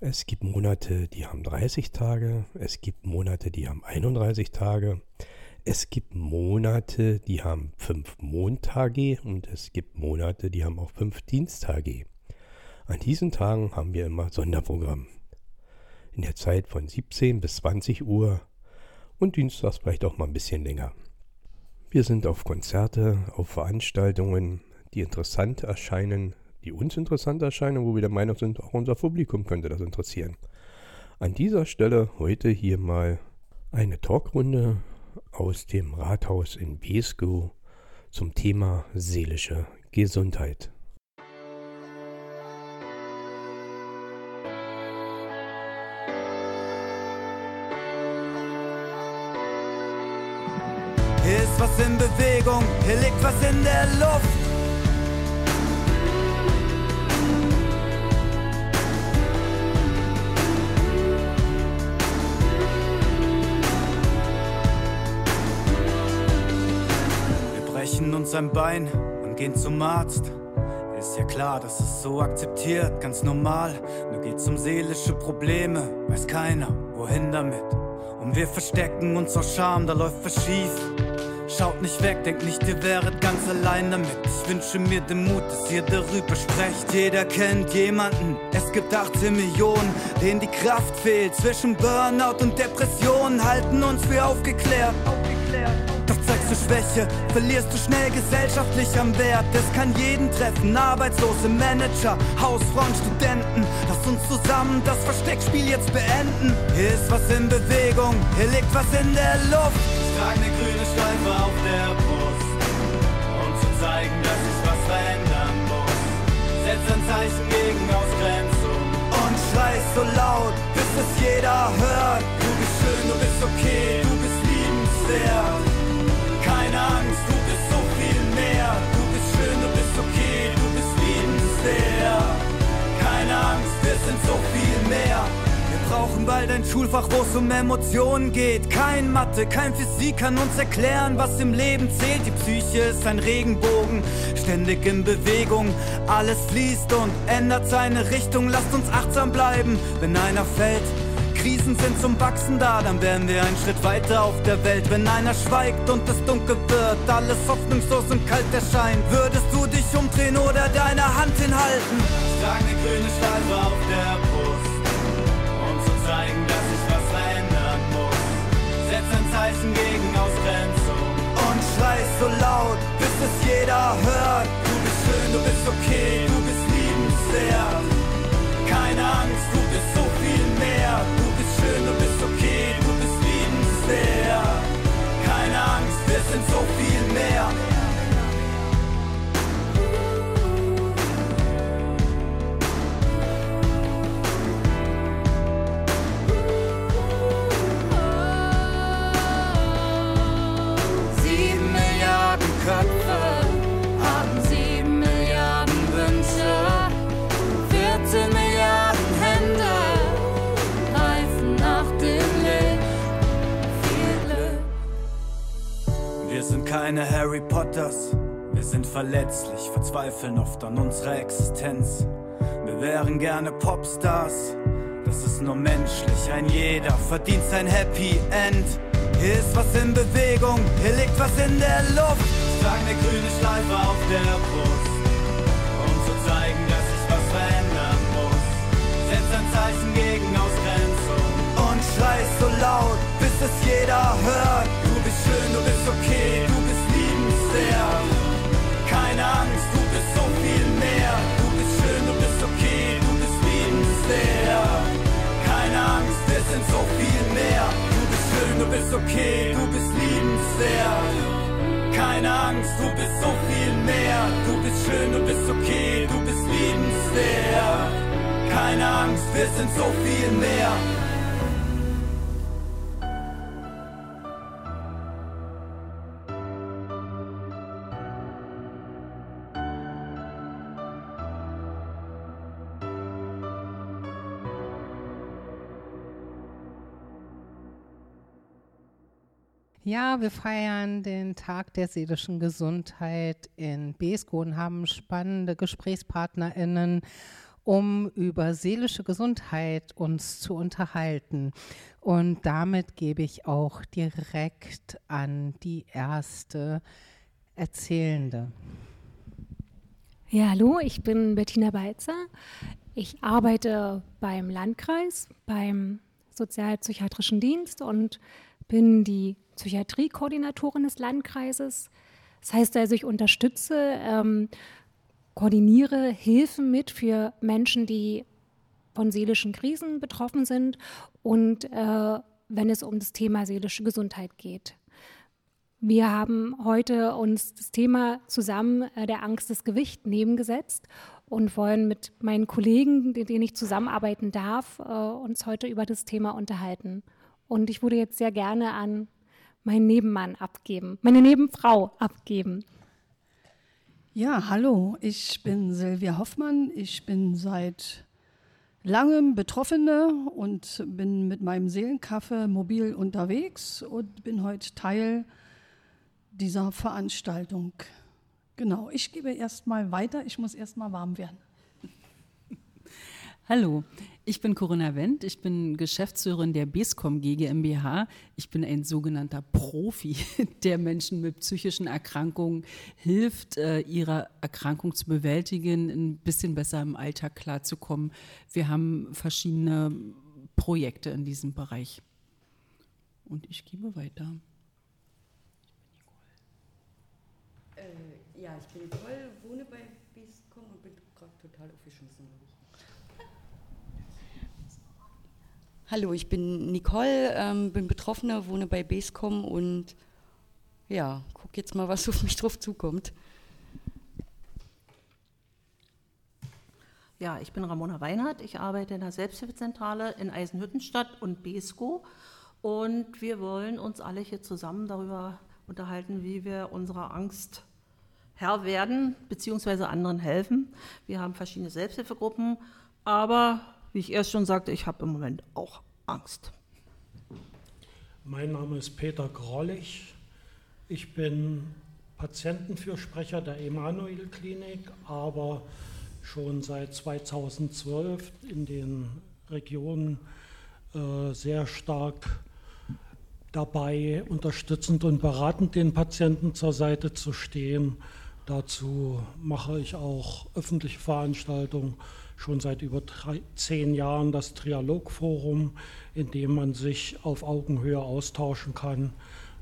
Es gibt Monate, die haben 30 Tage, es gibt Monate, die haben 31 Tage, es gibt Monate, die haben 5 Montage und es gibt Monate, die haben auch 5 Dienstage. An diesen Tagen haben wir immer Sonderprogramm. In der Zeit von 17 bis 20 Uhr und dienstags vielleicht auch mal ein bisschen länger. Wir sind auf Konzerte, auf Veranstaltungen, die interessant erscheinen, die uns interessant erscheinen, wo wir der Meinung sind, auch unser Publikum könnte das interessieren. An dieser Stelle heute hier mal eine Talkrunde aus dem Rathaus in Beskow zum Thema seelische Gesundheit. Hier ist was in Bewegung, hier liegt was in der Luft. Brechen uns ein Bein und gehen zum Arzt. Ist ja klar, das ist so akzeptiert, ganz normal. Nur geht's um seelische Probleme, weiß keiner, wohin damit. Und wir verstecken uns aus Scham, da läuft was schief. Schaut nicht weg, denkt nicht, ihr wäret ganz allein damit. Ich wünsche mir den Mut, dass ihr darüber sprecht. Jeder kennt jemanden, es gibt 18 Millionen, denen die Kraft fehlt. Zwischen Burnout und Depression halten uns für aufgeklärt. aufgeklärt. Du Schwäche, verlierst du schnell gesellschaftlich am Wert. Das kann jeden treffen, Arbeitslose, Manager, Hausfrauen, Studenten. Lass uns zusammen das Versteckspiel jetzt beenden. Hier ist was in Bewegung, hier liegt was in der Luft. Ich trage eine grüne Schleife auf der Brust, um zu zeigen, dass sich was verändern muss. Setz ein Zeichen gegen Ausgrenzung und schrei so laut, bis es jeder hört. Du bist schön, du bist okay, du bist liebenswert sind so viel mehr. Wir brauchen bald ein Schulfach, wo es um Emotionen geht. Kein Mathe, kein Physik kann uns erklären, was im Leben zählt. Die Psyche ist ein Regenbogen, ständig in Bewegung. Alles fließt und ändert seine Richtung. Lasst uns achtsam bleiben, wenn einer fällt Krisen sind zum Wachsen da, dann wären wir einen Schritt weiter auf der Welt. Wenn einer schweigt und es dunkel wird, alles hoffnungslos und kalt erscheint, würdest du dich umdrehen oder deine Hand hinhalten? Ich trage eine grüne Schleife auf der Brust, um zu zeigen, dass sich was verändern muss. Setz ein Zeichen gegen Ausgrenzung und schrei so laut, bis es jeder hört. Du bist schön, du bist okay, du bist liebenswert. Keine Harry Potters, wir sind verletzlich, verzweifeln oft an unserer Existenz. Wir wären gerne Popstars, das ist nur menschlich, ein jeder verdient sein Happy End. Hier ist was in Bewegung, hier liegt was in der Luft. Ich trage eine grüne Schleife auf der Brust, um zu zeigen, dass sich was verändern muss. Setz ein Zeichen gegen Ausgrenzung und schrei so laut, bis es jeder hört. Du bist schön, du bist okay, liebenswert. Keine Angst, du bist so viel mehr. Du bist schön, du bist okay, du bist liebenswert. Keine Angst, wir sind so viel mehr. Du bist schön, du bist okay, du bist liebenswert. Keine Angst, du bist so viel mehr. Du bist schön, du bist okay, du bist liebenswert. Keine Angst, wir sind so viel mehr. Ja, wir feiern den Tag der seelischen Gesundheit in Besko und haben spannende GesprächspartnerInnen um über seelische Gesundheit uns zu unterhalten. Und damit gebe ich auch direkt an die erste Erzählende. Ja, hallo, ich bin Bettina Beitzer. Ich arbeite beim Landkreis, beim Sozialpsychiatrischen Dienst und bin die Psychiatriekoordinatorin des Landkreises. Das heißt also, ich unterstütze, ähm, koordiniere Hilfen mit für Menschen, die von seelischen Krisen betroffen sind und äh, wenn es um das Thema seelische Gesundheit geht. Wir haben heute uns das Thema zusammen äh, der Angst des Gewichts nebengesetzt und wollen mit meinen Kollegen, mit denen ich zusammenarbeiten darf, äh, uns heute über das Thema unterhalten. Und ich würde jetzt sehr gerne an meinen Nebenmann abgeben, meine Nebenfrau abgeben. Ja, hallo, ich bin Silvia Hoffmann. Ich bin seit langem Betroffene und bin mit meinem Seelenkaffee mobil unterwegs und bin heute Teil dieser Veranstaltung. Genau, ich gebe erstmal weiter. Ich muss erstmal warm werden. Hallo, ich bin Corinna Wendt, ich bin Geschäftsführerin der BESCOM GmbH. Ich bin ein sogenannter Profi, der Menschen mit psychischen Erkrankungen hilft, äh, ihre Erkrankung zu bewältigen, ein bisschen besser im Alltag klarzukommen. Wir haben verschiedene Projekte in diesem Bereich. Und ich gebe weiter. Äh, ja, ich bin Nicole, wohne bei BESCOM und bin gerade total aufgeschmissen. Hallo, ich bin Nicole, ähm, bin Betroffene, wohne bei Basecom und ja, guck jetzt mal, was auf mich drauf zukommt. Ja, ich bin Ramona Weinhardt. Ich arbeite in der Selbsthilfezentrale in Eisenhüttenstadt und BESCO. Und wir wollen uns alle hier zusammen darüber unterhalten, wie wir unserer Angst Herr werden, beziehungsweise anderen helfen. Wir haben verschiedene Selbsthilfegruppen, aber wie ich erst schon sagte, ich habe im Moment auch Angst. Mein Name ist Peter Grollig. Ich bin Patientenfürsprecher der Emanuel Klinik, aber schon seit 2012 in den Regionen äh, sehr stark dabei, unterstützend und beratend den Patienten zur Seite zu stehen. Dazu mache ich auch öffentliche Veranstaltungen schon seit über drei, zehn Jahren das Trialogforum, in dem man sich auf Augenhöhe austauschen kann.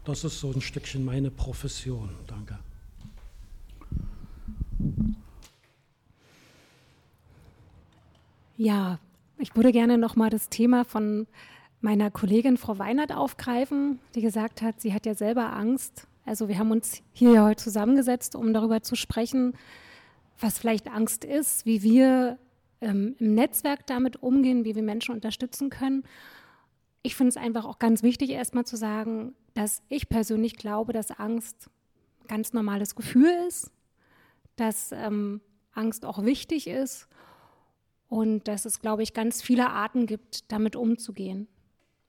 Das ist so ein Stückchen meine Profession. Danke. Ja, ich würde gerne noch mal das Thema von meiner Kollegin Frau Weinert aufgreifen, die gesagt hat, sie hat ja selber Angst. Also wir haben uns hier heute zusammengesetzt, um darüber zu sprechen, was vielleicht Angst ist, wie wir ähm, im Netzwerk damit umgehen, wie wir Menschen unterstützen können. Ich finde es einfach auch ganz wichtig, erstmal zu sagen, dass ich persönlich glaube, dass Angst ein ganz normales Gefühl ist, dass ähm, Angst auch wichtig ist und dass es, glaube ich, ganz viele Arten gibt, damit umzugehen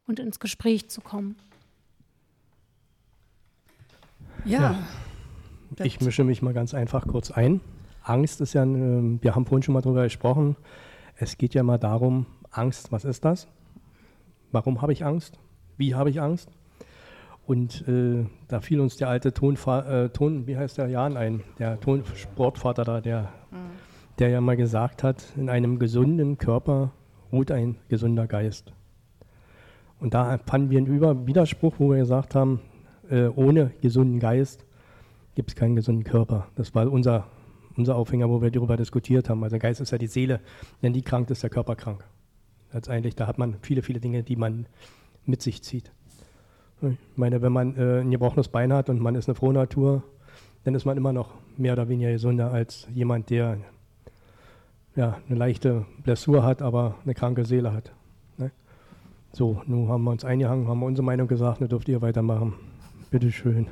und ins Gespräch zu kommen. Ja. ja. Ich mische mich mal ganz einfach kurz ein. Angst ist ja, ähm, wir haben vorhin schon mal darüber gesprochen, es geht ja mal darum, Angst, was ist das? Warum habe ich Angst? Wie habe ich Angst? Und äh, da fiel uns der alte Tonfa äh, Ton, wie heißt der Jan ein, der Tonsportvater da, der, mhm. der ja mal gesagt hat, in einem gesunden Körper ruht ein gesunder Geist. Und da fanden wir einen Über Widerspruch, wo wir gesagt haben, äh, ohne gesunden Geist gibt es keinen gesunden Körper. Das war unser unser Aufhänger, wo wir darüber diskutiert haben. Also der Geist ist ja die Seele, wenn die krank ist, der Körper krank. Letztendlich, da hat man viele, viele Dinge, die man mit sich zieht. Ich meine, wenn man äh, ein gebrochenes Bein hat und man ist eine frohe Natur, dann ist man immer noch mehr oder weniger gesunder als jemand, der ja, eine leichte Blessur hat, aber eine kranke Seele hat. Ne? So, nun haben wir uns eingehangen, haben wir unsere Meinung gesagt, nun dürft ihr weitermachen. Bitteschön.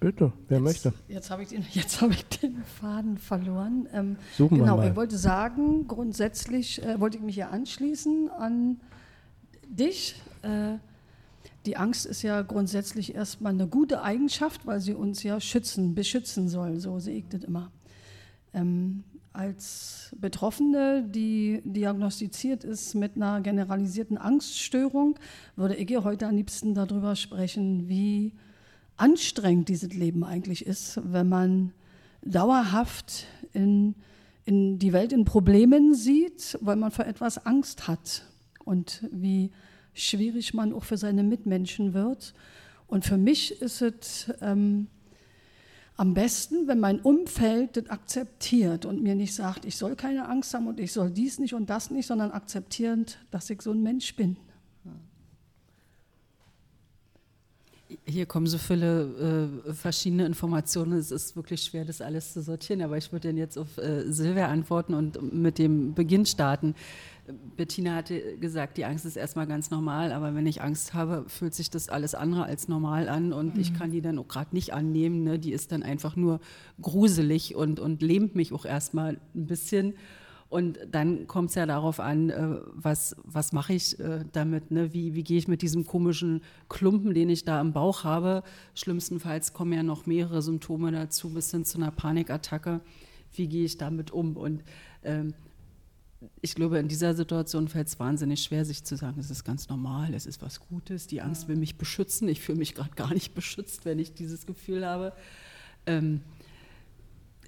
Bitte, wer jetzt, möchte. Jetzt habe ich, den, hab ich den Faden verloren. Ähm, Suchen genau, wir mal. ich wollte sagen, grundsätzlich äh, wollte ich mich ja anschließen an dich. Äh, die Angst ist ja grundsätzlich erstmal eine gute Eigenschaft, weil sie uns ja schützen, beschützen soll. So sehe ich das immer. Ähm, als Betroffene, die diagnostiziert ist mit einer generalisierten Angststörung, würde ich ihr heute am liebsten darüber sprechen, wie anstrengend dieses Leben eigentlich ist, wenn man dauerhaft in, in die Welt in Problemen sieht, weil man vor etwas Angst hat und wie schwierig man auch für seine Mitmenschen wird. Und für mich ist es ähm, am besten, wenn mein Umfeld das akzeptiert und mir nicht sagt, ich soll keine Angst haben und ich soll dies nicht und das nicht, sondern akzeptierend, dass ich so ein Mensch bin. Hier kommen so viele äh, verschiedene Informationen. Es ist wirklich schwer, das alles zu sortieren. Aber ich würde dann jetzt auf äh, Silvia antworten und mit dem Beginn starten. Bettina hatte gesagt, die Angst ist erstmal ganz normal, aber wenn ich Angst habe, fühlt sich das alles andere als normal an und mhm. ich kann die dann auch gerade nicht annehmen. Ne? Die ist dann einfach nur gruselig und, und lähmt mich auch erstmal ein bisschen. Und dann kommt es ja darauf an, äh, was, was mache ich äh, damit, ne? wie, wie gehe ich mit diesem komischen Klumpen, den ich da im Bauch habe. Schlimmstenfalls kommen ja noch mehrere Symptome dazu, bis hin zu einer Panikattacke. Wie gehe ich damit um? Und ähm, ich glaube, in dieser Situation fällt es wahnsinnig schwer, sich zu sagen, es ist ganz normal, es ist was Gutes, die Angst will mich beschützen. Ich fühle mich gerade gar nicht beschützt, wenn ich dieses Gefühl habe. Ähm,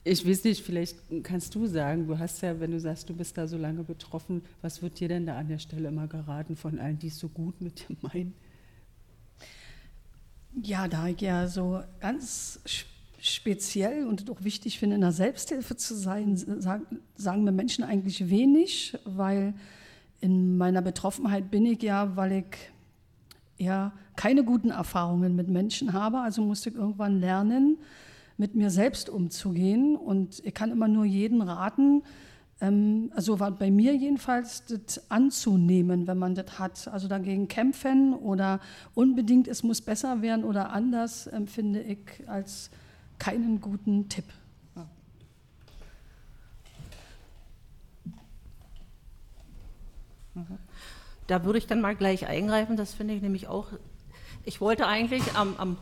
ich weiß nicht, vielleicht kannst du sagen, du hast ja, wenn du sagst, du bist da so lange betroffen, was wird dir denn da an der Stelle immer geraten von allen, die es so gut mit dir meinen? Ja, da ich ja so ganz speziell und auch wichtig finde, in der Selbsthilfe zu sein, sagen mir Menschen eigentlich wenig, weil in meiner Betroffenheit bin ich ja, weil ich ja keine guten Erfahrungen mit Menschen habe. Also musste ich irgendwann lernen, mit mir selbst umzugehen. Und ich kann immer nur jeden raten, ähm, also war bei mir jedenfalls, das anzunehmen, wenn man das hat. Also dagegen kämpfen oder unbedingt, es muss besser werden oder anders, empfinde ich als keinen guten Tipp. Da würde ich dann mal gleich eingreifen, das finde ich nämlich auch. Ich wollte eigentlich am, am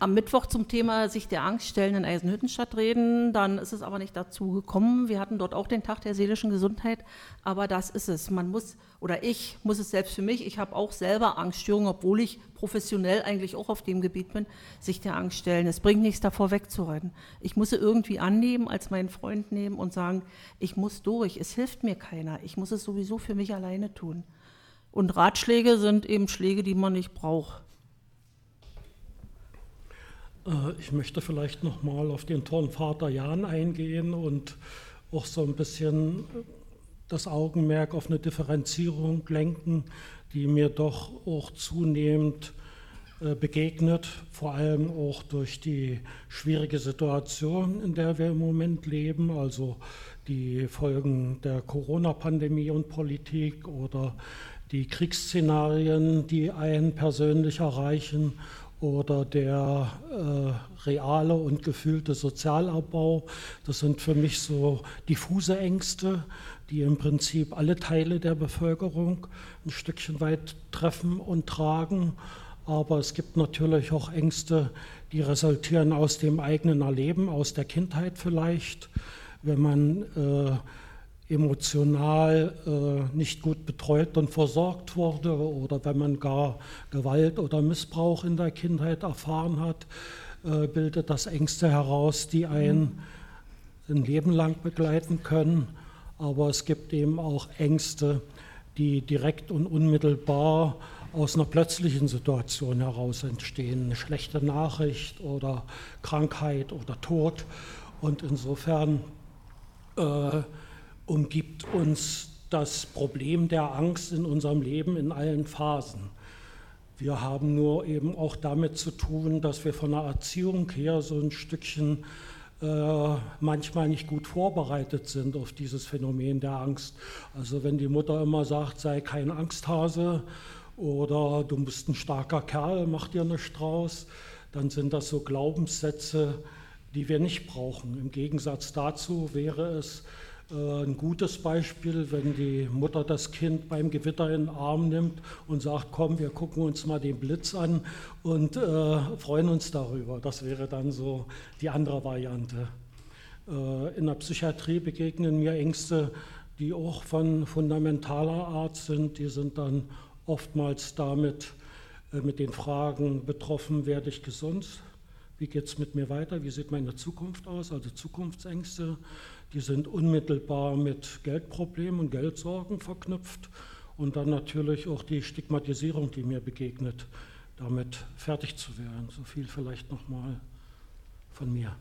am Mittwoch zum Thema sich der Angst stellen in Eisenhüttenstadt reden. Dann ist es aber nicht dazu gekommen. Wir hatten dort auch den Tag der seelischen Gesundheit. Aber das ist es. Man muss, oder ich muss es selbst für mich, ich habe auch selber Angststörungen, obwohl ich professionell eigentlich auch auf dem Gebiet bin, sich der Angst stellen. Es bringt nichts davor wegzureiten. Ich muss sie irgendwie annehmen, als meinen Freund nehmen und sagen, ich muss durch. Es hilft mir keiner. Ich muss es sowieso für mich alleine tun. Und Ratschläge sind eben Schläge, die man nicht braucht. Äh, ich möchte vielleicht noch mal auf den Turnvater Jan eingehen und auch so ein bisschen das Augenmerk auf eine Differenzierung lenken, die mir doch auch zunehmend äh, begegnet, vor allem auch durch die schwierige Situation, in der wir im Moment leben, also die Folgen der Corona-Pandemie und Politik oder die Kriegsszenarien, die einen persönlich erreichen oder der äh, reale und gefühlte Sozialabbau. Das sind für mich so diffuse Ängste, die im Prinzip alle Teile der Bevölkerung ein Stückchen weit treffen und tragen. Aber es gibt natürlich auch Ängste, die resultieren aus dem eigenen Erleben, aus der Kindheit vielleicht, wenn man äh, emotional äh, nicht gut betreut und versorgt wurde oder wenn man gar Gewalt oder Missbrauch in der Kindheit erfahren hat, äh, bildet das Ängste heraus, die einen ein Leben lang begleiten können. Aber es gibt eben auch Ängste, die direkt und unmittelbar aus einer plötzlichen Situation heraus entstehen, eine schlechte Nachricht oder Krankheit oder Tod. Und insofern äh, umgibt uns das Problem der Angst in unserem Leben in allen Phasen. Wir haben nur eben auch damit zu tun, dass wir von der Erziehung her so ein Stückchen äh, manchmal nicht gut vorbereitet sind auf dieses Phänomen der Angst. Also wenn die Mutter immer sagt, sei kein Angsthase oder du bist ein starker Kerl, mach dir eine Strauß, dann sind das so Glaubenssätze, die wir nicht brauchen. Im Gegensatz dazu wäre es ein gutes Beispiel, wenn die Mutter das Kind beim Gewitter in den Arm nimmt und sagt, komm, wir gucken uns mal den Blitz an und äh, freuen uns darüber. Das wäre dann so die andere Variante. Äh, in der Psychiatrie begegnen mir Ängste, die auch von fundamentaler Art sind. Die sind dann oftmals damit äh, mit den Fragen betroffen, werde ich gesund? Wie geht es mit mir weiter? Wie sieht meine Zukunft aus? Also Zukunftsängste die sind unmittelbar mit Geldproblemen und Geldsorgen verknüpft und dann natürlich auch die Stigmatisierung, die mir begegnet, damit fertig zu werden. So viel vielleicht nochmal von mir.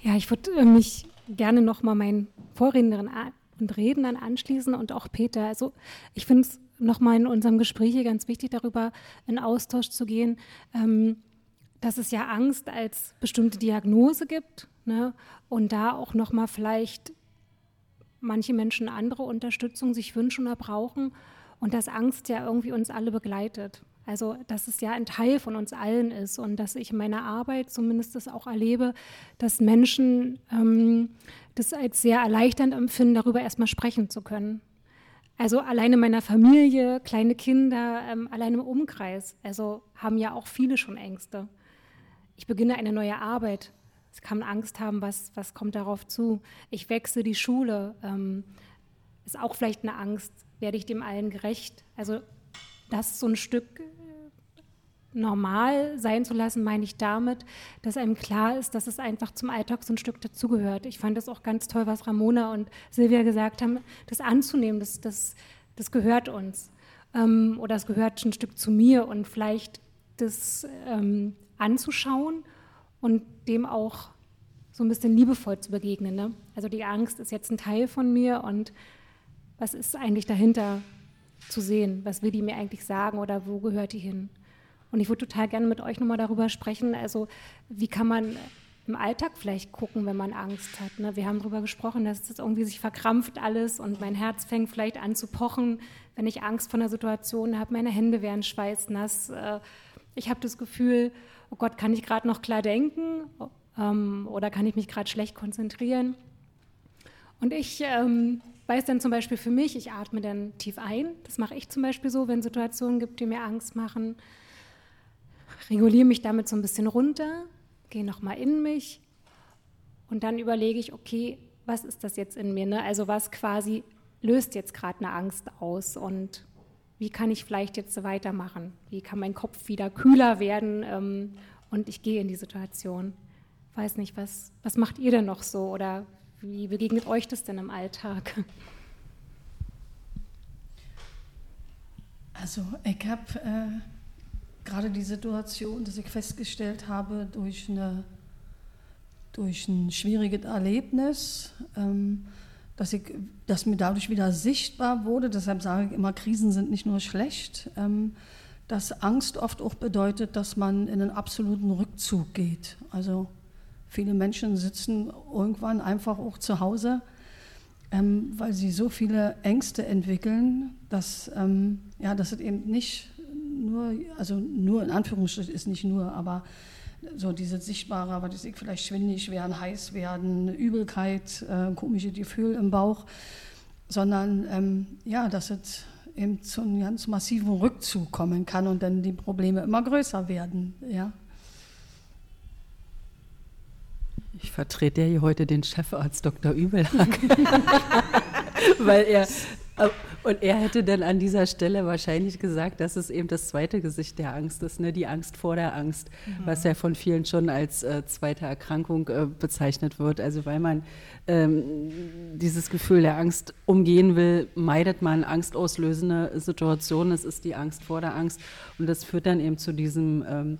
Ja, ich würde äh, mich gerne nochmal meinen Vorrednerinnen und Rednern anschließen und auch Peter. Also ich finde es nochmal in unserem Gespräch hier ganz wichtig, darüber in Austausch zu gehen. Ähm, dass es ja Angst als bestimmte Diagnose gibt ne? und da auch noch mal vielleicht manche Menschen andere Unterstützung sich wünschen oder brauchen und dass Angst ja irgendwie uns alle begleitet. Also dass es ja ein Teil von uns allen ist und dass ich in meiner Arbeit zumindest das auch erlebe, dass Menschen ähm, das als sehr erleichternd empfinden, darüber erstmal sprechen zu können. Also alleine meiner Familie, kleine Kinder, ähm, allein im Umkreis, also haben ja auch viele schon Ängste ich beginne eine neue Arbeit. Es kann Angst haben, was, was kommt darauf zu. Ich wechsle die Schule. Ähm, ist auch vielleicht eine Angst. Werde ich dem allen gerecht? Also das so ein Stück äh, normal sein zu lassen, meine ich damit, dass einem klar ist, dass es einfach zum Alltag so ein Stück dazugehört. Ich fand es auch ganz toll, was Ramona und Silvia gesagt haben, das anzunehmen, das, das, das gehört uns. Ähm, oder es gehört ein Stück zu mir und vielleicht das ähm, anzuschauen und dem auch so ein bisschen liebevoll zu begegnen. Ne? Also die Angst ist jetzt ein Teil von mir und was ist eigentlich dahinter zu sehen? Was will die mir eigentlich sagen oder wo gehört die hin? Und ich würde total gerne mit euch nochmal darüber sprechen, also wie kann man im Alltag vielleicht gucken, wenn man Angst hat. Ne? Wir haben darüber gesprochen, dass es irgendwie sich verkrampft alles und mein Herz fängt vielleicht an zu pochen, wenn ich Angst vor einer Situation habe, meine Hände werden schweißnass. Äh, ich habe das Gefühl, oh Gott, kann ich gerade noch klar denken ähm, oder kann ich mich gerade schlecht konzentrieren? Und ich ähm, weiß dann zum Beispiel für mich, ich atme dann tief ein. Das mache ich zum Beispiel so, wenn es Situationen gibt, die mir Angst machen. Reguliere mich damit so ein bisschen runter, gehe nochmal in mich und dann überlege ich, okay, was ist das jetzt in mir? Ne? Also was quasi löst jetzt gerade eine Angst aus und wie kann ich vielleicht jetzt weitermachen? Wie kann mein Kopf wieder kühler werden ähm, und ich gehe in die Situation? Weiß nicht, was, was macht ihr denn noch so oder wie begegnet euch das denn im Alltag? Also ich habe äh, gerade die Situation, dass ich festgestellt habe durch, eine, durch ein schwieriges Erlebnis, ähm, dass, ich, dass mir dadurch wieder sichtbar wurde, deshalb sage ich immer, Krisen sind nicht nur schlecht, ähm, dass Angst oft auch bedeutet, dass man in einen absoluten Rückzug geht. Also viele Menschen sitzen irgendwann einfach auch zu Hause, ähm, weil sie so viele Ängste entwickeln, dass, ähm, ja, dass es eben nicht nur, also nur in Anführungsstrichen ist nicht nur, aber so diese sichtbare, was ich, vielleicht schwindig werden, heiß werden, Übelkeit, äh, komische Gefühl im Bauch, sondern ähm, ja, dass es eben zu einem ganz massiven Rückzug kommen kann und dann die Probleme immer größer werden. Ja. Ich vertrete ja hier heute den Chefarzt Dr. Übelhack, weil er und er hätte dann an dieser Stelle wahrscheinlich gesagt, dass es eben das zweite Gesicht der Angst ist, ne? die Angst vor der Angst, mhm. was ja von vielen schon als äh, zweite Erkrankung äh, bezeichnet wird. Also weil man ähm, dieses Gefühl der Angst umgehen will, meidet man angstauslösende Situationen. Es ist die Angst vor der Angst und das führt dann eben zu diesem ähm,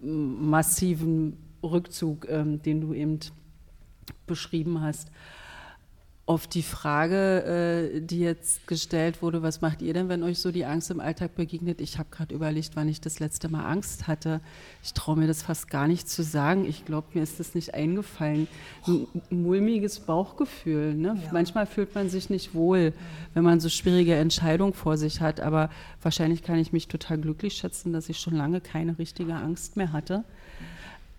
massiven Rückzug, ähm, den du eben beschrieben hast auf die Frage, äh, die jetzt gestellt wurde, was macht ihr denn, wenn euch so die Angst im Alltag begegnet? Ich habe gerade überlegt, wann ich das letzte Mal Angst hatte. Ich traue mir das fast gar nicht zu sagen. Ich glaube, mir ist das nicht eingefallen. Ein mulmiges Bauchgefühl. Ne? Ja. Manchmal fühlt man sich nicht wohl, wenn man so schwierige Entscheidungen vor sich hat. Aber wahrscheinlich kann ich mich total glücklich schätzen, dass ich schon lange keine richtige Angst mehr hatte.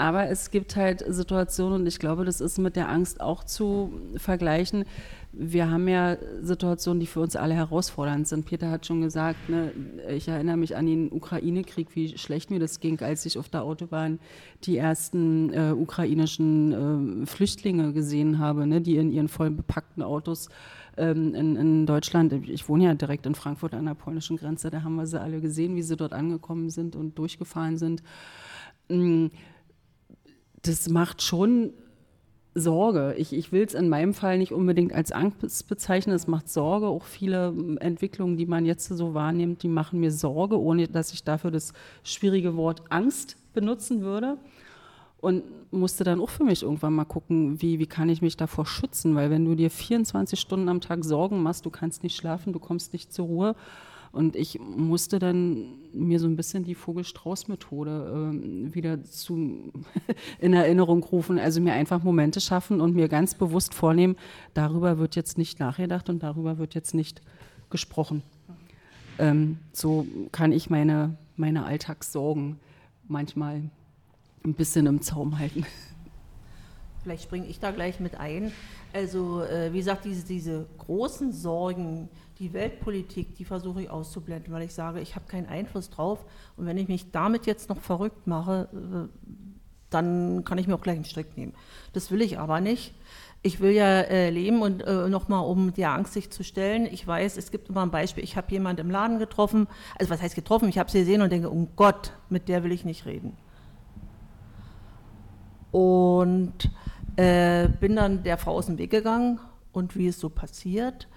Aber es gibt halt Situationen und ich glaube, das ist mit der Angst auch zu vergleichen. Wir haben ja Situationen, die für uns alle herausfordernd sind. Peter hat schon gesagt, ne, ich erinnere mich an den Ukraine-Krieg, wie schlecht mir das ging, als ich auf der Autobahn die ersten äh, ukrainischen äh, Flüchtlinge gesehen habe, ne, die in ihren voll bepackten Autos ähm, in, in, Deutschland, ich wohne ja direkt in Frankfurt an der polnischen Grenze, da haben wir sie alle gesehen, wie sie dort angekommen sind und durchgefahren sind. Mm, das macht schon Sorge. Ich, ich will es in meinem Fall nicht unbedingt als Angst bezeichnen. Es macht Sorge. Auch viele Entwicklungen, die man jetzt so wahrnimmt, die machen mir Sorge, ohne dass ich dafür das schwierige Wort Angst benutzen würde. Und musste dann auch für mich irgendwann mal gucken, wie, wie kann ich mich davor schützen? Weil wenn du dir 24 Stunden am Tag Sorgen machst, du kannst nicht schlafen, du kommst nicht zur Ruhe und ich musste dann mir so ein bisschen die Vogel-Strauß-Methode äh, wieder zu, in Erinnerung rufen. Also mir einfach Momente schaffen und mir ganz bewusst vornehmen, darüber wird jetzt nicht nachgedacht und darüber wird jetzt nicht gesprochen. Ähm, so kann ich meine, meine Alltagssorgen manchmal ein bisschen im Zaum halten. Vielleicht springe ich da gleich mit ein. Also, äh, wie gesagt, diese, diese großen Sorgen, die Weltpolitik, die versuche ich auszublenden, weil ich sage, ich habe keinen Einfluss drauf. Und wenn ich mich damit jetzt noch verrückt mache, äh, dann kann ich mir auch gleich einen Strick nehmen. Das will ich aber nicht. Ich will ja äh, leben und äh, nochmal, um der Angst sich zu stellen. Ich weiß, es gibt immer ein Beispiel, ich habe jemanden im Laden getroffen, also was heißt getroffen, ich habe sie gesehen und denke, um Gott, mit der will ich nicht reden. Und äh, bin dann der Frau aus dem Weg gegangen und wie es so passiert,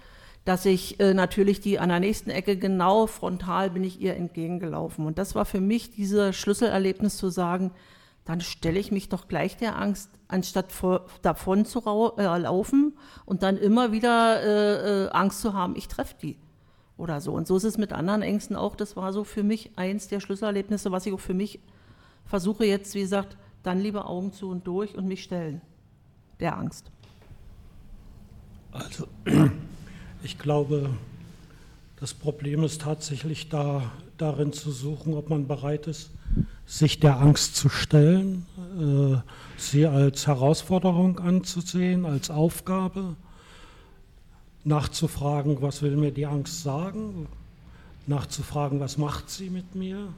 dass ich äh, natürlich die an der nächsten Ecke genau frontal bin ich ihr entgegengelaufen. Und das war für mich dieses Schlüsselerlebnis zu sagen, dann stelle ich mich doch gleich der Angst, anstatt vor, davon zu äh, laufen und dann immer wieder äh, äh, Angst zu haben, ich treffe die oder so. Und so ist es mit anderen Ängsten auch. Das war so für mich eins der Schlüsselerlebnisse, was ich auch für mich versuche jetzt, wie gesagt, dann lieber Augen zu und durch und mich stellen der Angst. Also ich glaube, das Problem ist tatsächlich da, darin zu suchen, ob man bereit ist, sich der Angst zu stellen, äh, sie als Herausforderung anzusehen, als Aufgabe, nachzufragen, was will mir die Angst sagen, nachzufragen, was macht sie mit mir,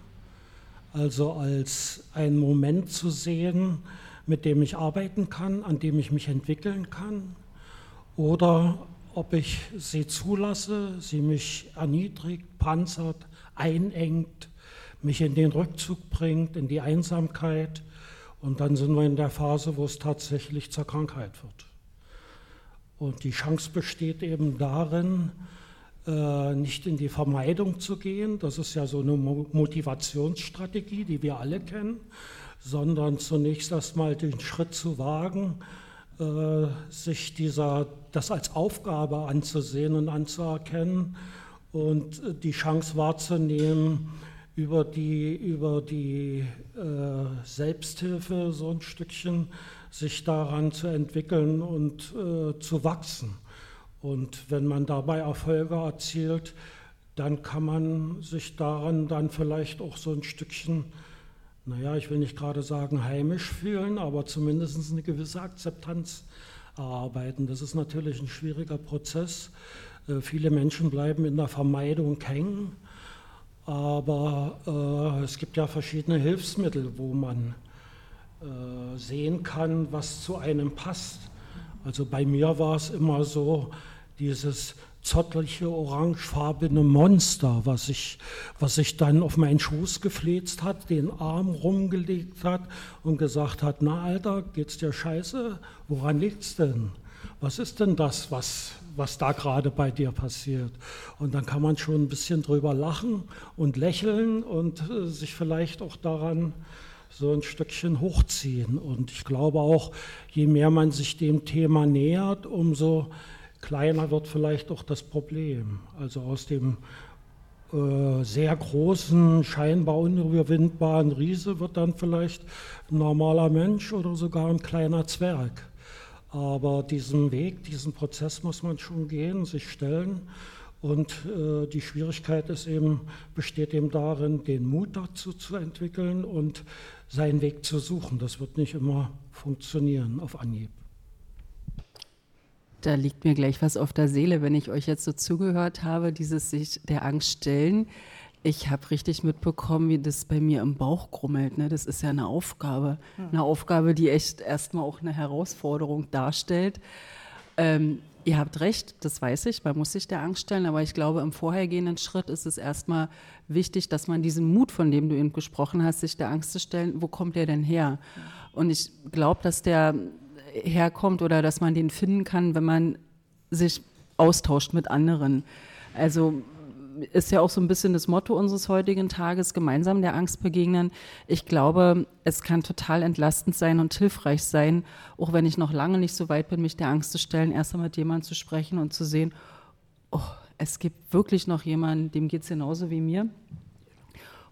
also als einen Moment zu sehen, mit dem ich arbeiten kann, an dem ich mich entwickeln kann, oder ob ich sie zulasse, sie mich erniedrigt, panzert, einengt, mich in den Rückzug bringt, in die Einsamkeit. Und dann sind wir in der Phase, wo es tatsächlich zur Krankheit wird. Und die Chance besteht eben darin, nicht in die Vermeidung zu gehen, das ist ja so eine Motivationsstrategie, die wir alle kennen, sondern zunächst erstmal den Schritt zu wagen, äh, sich dieser, das als Aufgabe anzusehen und anzuerkennen und äh, die Chance wahrzunehmen, über die, über die äh, Selbsthilfe so ein Stückchen sich daran zu entwickeln und äh, zu wachsen. Und wenn man dabei Erfolge erzielt, dann kann man sich daran dann vielleicht auch so ein Stückchen naja, ich will nicht gerade sagen heimisch fühlen, aber zumindest eine gewisse Akzeptanz erarbeiten. Das ist natürlich ein schwieriger Prozess. Äh, viele Menschen bleiben in der Vermeidung hängen, aber äh, es gibt ja verschiedene Hilfsmittel, wo man äh, sehen kann, was zu einem passt. Also bei mir war es immer so, dieses zottliche, orangefarbene Monster, was sich was sich dann auf meinen Schoß gefläzt hat, den Arm rumgelegt hat und gesagt hat, na Alter, geht's dir scheiße? Woran liegt's denn? Was ist denn das, was, was da gerade bei dir passiert? Und dann kann man schon ein bisschen drüber lachen und lächeln und äh, sich vielleicht auch daran so ein Stückchen hochziehen. Und ich glaube auch, je mehr man sich dem Thema nähert, umso kleiner wird vielleicht auch das Problem. Also aus dem äh, sehr großen, scheinbar unüberwindbaren Riese wird dann vielleicht ein normaler Mensch oder sogar ein kleiner Zwerg. Aber diesen Weg, diesen Prozess muss man schon gehen, sich stellen. Und äh, die Schwierigkeit ist eben, besteht eben darin, den Mut dazu zu entwickeln und seinen Weg zu suchen. Das wird nicht immer funktionieren auf Anhieb. Da liegt mir gleich was auf der Seele, wenn ich euch jetzt so zugehört habe, dieses sich der Angst stellen. Ich habe richtig mitbekommen, wie das bei mir im Bauch grummelt. Ne? Das ist ja eine Aufgabe. Hm. Eine Aufgabe, die echt erstmal auch eine Herausforderung darstellt. Ähm, ihr habt recht, das weiß ich, man muss sich der Angst stellen, aber ich glaube, im vorhergehenden Schritt ist es erstmal wichtig, dass man diesen Mut, von dem du eben gesprochen hast, sich der Angst zu stellen, wo kommt der denn her? Und ich glaube, dass der herkommt oder dass man den finden kann, wenn man sich austauscht mit anderen. Also ist ja auch so ein bisschen das Motto unseres heutigen Tages, gemeinsam der Angst begegnen. Ich glaube, es kann total entlastend sein und hilfreich sein, auch wenn ich noch lange nicht so weit bin, mich der Angst zu stellen, erst einmal mit jemandem zu sprechen und zu sehen, oh, es gibt wirklich noch jemanden, dem geht es genauso wie mir.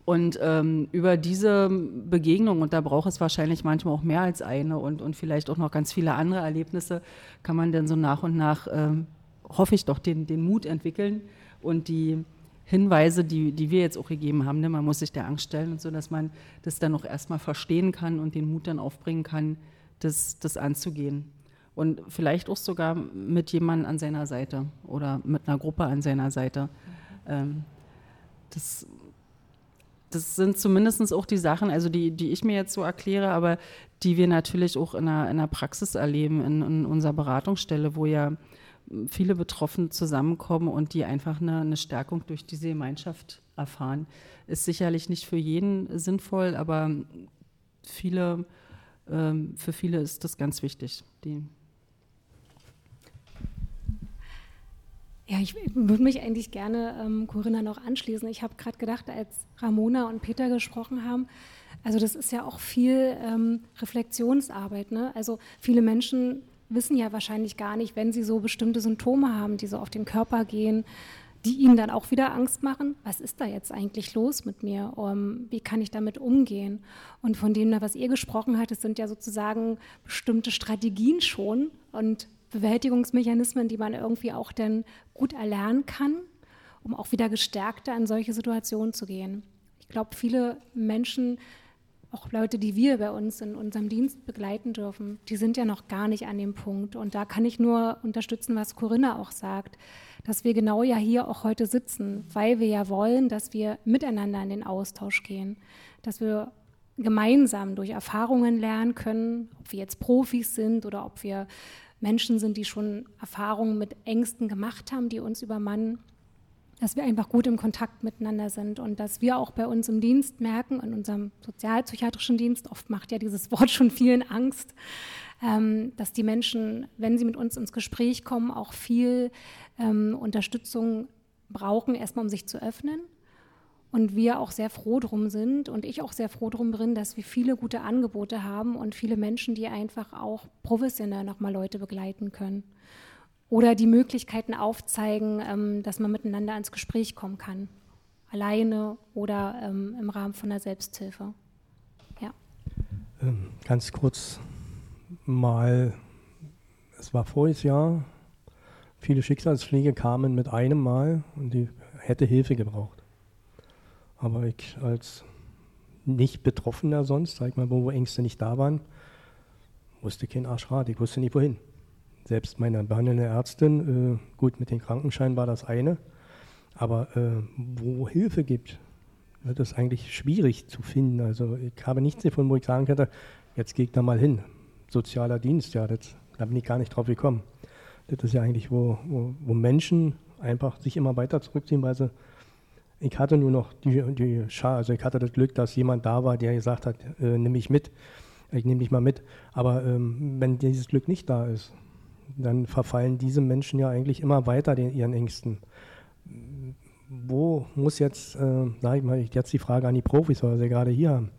Und ähm, über diese Begegnung, und da braucht es wahrscheinlich manchmal auch mehr als eine und, und vielleicht auch noch ganz viele andere Erlebnisse, kann man dann so nach und nach, ähm, hoffe ich doch, den, den Mut entwickeln und die Hinweise, die, die wir jetzt auch gegeben haben, ne, man muss sich der Angst stellen und so, dass man das dann auch erstmal verstehen kann und den Mut dann aufbringen kann, das, das anzugehen. Und vielleicht auch sogar mit jemandem an seiner Seite oder mit einer Gruppe an seiner Seite. Ähm, das das sind zumindest auch die Sachen, also die, die ich mir jetzt so erkläre, aber die wir natürlich auch in der, in der Praxis erleben, in, in unserer Beratungsstelle, wo ja viele Betroffene zusammenkommen und die einfach eine, eine Stärkung durch diese Gemeinschaft erfahren. Ist sicherlich nicht für jeden sinnvoll, aber viele, ähm, für viele ist das ganz wichtig. Ja, ich würde mich eigentlich gerne ähm, Corinna noch anschließen. Ich habe gerade gedacht, als Ramona und Peter gesprochen haben, also das ist ja auch viel ähm, Reflexionsarbeit. Ne? Also viele Menschen wissen ja wahrscheinlich gar nicht, wenn sie so bestimmte Symptome haben, die so auf den Körper gehen, die ihnen dann auch wieder Angst machen. Was ist da jetzt eigentlich los mit mir? Um, wie kann ich damit umgehen? Und von dem, was ihr gesprochen habt, sind ja sozusagen bestimmte Strategien schon. Und Bewältigungsmechanismen, die man irgendwie auch dann gut erlernen kann, um auch wieder gestärkter in solche Situationen zu gehen. Ich glaube, viele Menschen, auch Leute, die wir bei uns in unserem Dienst begleiten dürfen, die sind ja noch gar nicht an dem Punkt. Und da kann ich nur unterstützen, was Corinna auch sagt, dass wir genau ja hier auch heute sitzen, weil wir ja wollen, dass wir miteinander in den Austausch gehen, dass wir gemeinsam durch Erfahrungen lernen können, ob wir jetzt Profis sind oder ob wir Menschen sind, die schon Erfahrungen mit Ängsten gemacht haben, die uns übermannen, dass wir einfach gut im Kontakt miteinander sind und dass wir auch bei uns im Dienst merken, in unserem sozialpsychiatrischen Dienst, oft macht ja dieses Wort schon vielen Angst, ähm, dass die Menschen, wenn sie mit uns ins Gespräch kommen, auch viel ähm, Unterstützung brauchen, erstmal um sich zu öffnen und wir auch sehr froh drum sind und ich auch sehr froh drum bin, dass wir viele gute Angebote haben und viele Menschen, die einfach auch professionell nochmal Leute begleiten können. Oder die Möglichkeiten aufzeigen, ähm, dass man miteinander ins Gespräch kommen kann. Alleine oder ähm, im Rahmen von der Selbsthilfe. Ja. Ähm, ganz kurz mal, es war voriges Jahr, viele Schicksalsschläge kamen mit einem Mal und die hätte Hilfe gebraucht. Aber ich als nicht Betroffener sonst, sag ich mal, wo Ängste nicht da waren, wusste kein Arschrat, ich wusste nicht wohin. Selbst meine behandelnde Ärztin, äh, gut, mit den Krankenscheinen war das eine, aber äh, wo Hilfe gibt, wird es eigentlich schwierig zu finden. Also ich habe nichts gefunden, wo ich sagen könnte, jetzt gehe ich da mal hin. Sozialer Dienst, ja, das, da bin ich gar nicht drauf gekommen. Das ist ja eigentlich, wo, wo, wo Menschen einfach sich immer weiter zurückziehen, weil sie ich hatte nur noch die, die Schar, also ich hatte das Glück, dass jemand da war, der gesagt hat, äh, nimm mich mit, ich nehme dich mal mit. Aber ähm, wenn dieses Glück nicht da ist, dann verfallen diese Menschen ja eigentlich immer weiter den, ihren Ängsten. Wo muss jetzt, äh, sage ich mal, jetzt die Frage an die Profis, weil sie gerade hier haben.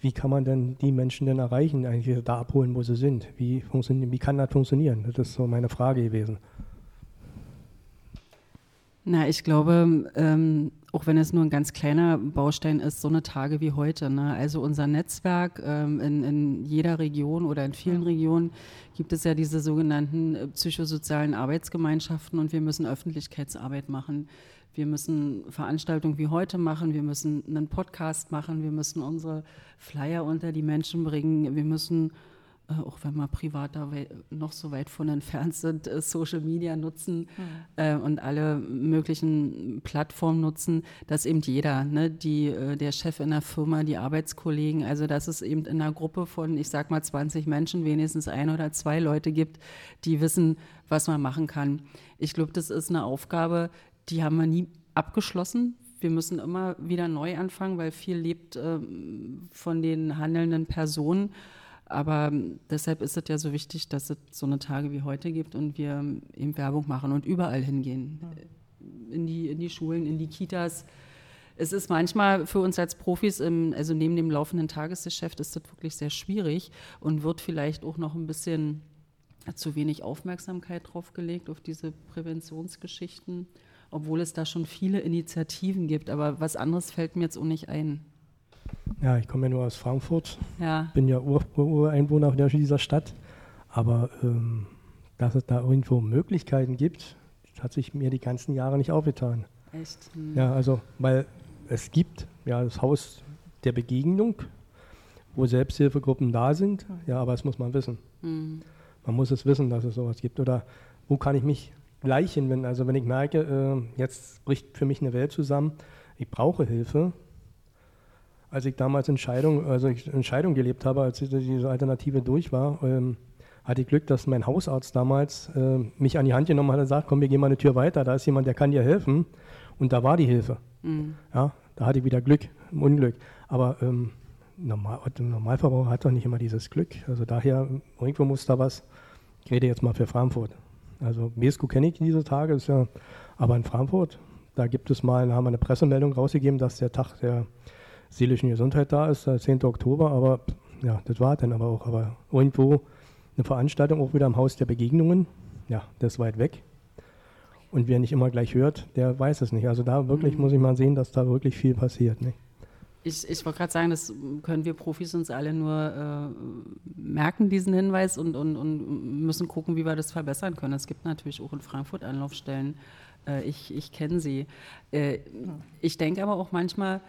Wie kann man denn die Menschen denn erreichen, eigentlich da abholen, wo sie sind? Wie, wie kann das funktionieren? Das ist so meine Frage gewesen. Na, ich glaube, ähm, auch wenn es nur ein ganz kleiner Baustein ist, so eine Tage wie heute. Ne? Also unser Netzwerk ähm, in, in, jeder Region oder in vielen Regionen gibt es ja diese sogenannten äh, psychosozialen Arbeitsgemeinschaften und wir müssen Öffentlichkeitsarbeit machen. Wir müssen Veranstaltungen wie heute machen, wir müssen einen Podcast machen, wir müssen unsere Flyer unter die Menschen bringen, wir müssen auch wenn wir privat da noch so weit von entfernt sind, äh, Social Media nutzen mhm. und alle möglichen Plattformen nutzen, dass eben jeder, ne, die, der Chef in der Firma, die Arbeitskollegen, also dass es eben in einer Gruppe von, ich sag mal, 20 Menschen wenigstens ein oder zwei Leute gibt, die wissen, was man machen kann. Ich glaube, das ist eine Aufgabe, die haben wir nie abgeschlossen. Wir müssen immer wieder neu anfangen, weil viel lebt äh, von den handelnden Personen. Aber ähm, deshalb ist es ja so wichtig, dass es so eine Tage wie heute gibt und wir ähm, eben Werbung machen und überall hingehen. In die, in die Schulen, in die Kitas. Es ist manchmal für uns als Profis, im, also neben dem laufenden Tagesgeschäft, ist das wirklich sehr schwierig und wird vielleicht auch noch ein bisschen zu wenig Aufmerksamkeit drauf gelegt, auf diese Präventionsgeschichten, obwohl es da schon viele Initiativen gibt. Aber was anderes fällt mir jetzt auch nicht ein. Ja, ich komme ja nur aus Frankfurt. Ja. Bin ja Ur Ureinwohner dieser Stadt. Aber ähm, dass es da irgendwo Möglichkeiten gibt, hat sich mir die ganzen Jahre nicht aufgetan. Echt? Hm. Ja, also, weil es gibt ja das Haus der Begegnung, wo Selbsthilfegruppen da sind. Ja, aber das muss man wissen. Hm. Man muss es wissen, dass es sowas gibt. Oder wo kann ich mich gleich hinwenden? Also, wenn ich merke, äh, jetzt bricht für mich eine Welt zusammen, ich brauche Hilfe, als ich damals Entscheidung, also ich Entscheidung gelebt habe, als diese Alternative durch war, ähm, hatte ich Glück, dass mein Hausarzt damals äh, mich an die Hand genommen hat und gesagt, komm, wir gehen mal eine Tür weiter, da ist jemand, der kann dir helfen. Und da war die Hilfe. Mhm. Ja, da hatte ich wieder Glück, Unglück. Aber ähm, normal, der Normalverbraucher hat doch nicht immer dieses Glück. Also daher, irgendwo muss da was. Ich rede jetzt mal für Frankfurt. Also BSQ kenne ich diese Tage, ist ja, aber in Frankfurt, da gibt es mal, da haben wir eine Pressemeldung rausgegeben, dass der Tag der seelischen Gesundheit da ist, der 10. Oktober, aber ja, das war dann aber auch. Aber irgendwo eine Veranstaltung auch wieder am Haus der Begegnungen, ja, das ist weit weg. Und wer nicht immer gleich hört, der weiß es nicht. Also da wirklich mhm. muss ich mal sehen, dass da wirklich viel passiert. Nicht? Ich, ich wollte gerade sagen, das können wir Profis uns alle nur äh, merken, diesen Hinweis, und, und, und müssen gucken, wie wir das verbessern können. Es gibt natürlich auch in Frankfurt Anlaufstellen. Äh, ich ich kenne sie. Äh, ich denke aber auch manchmal,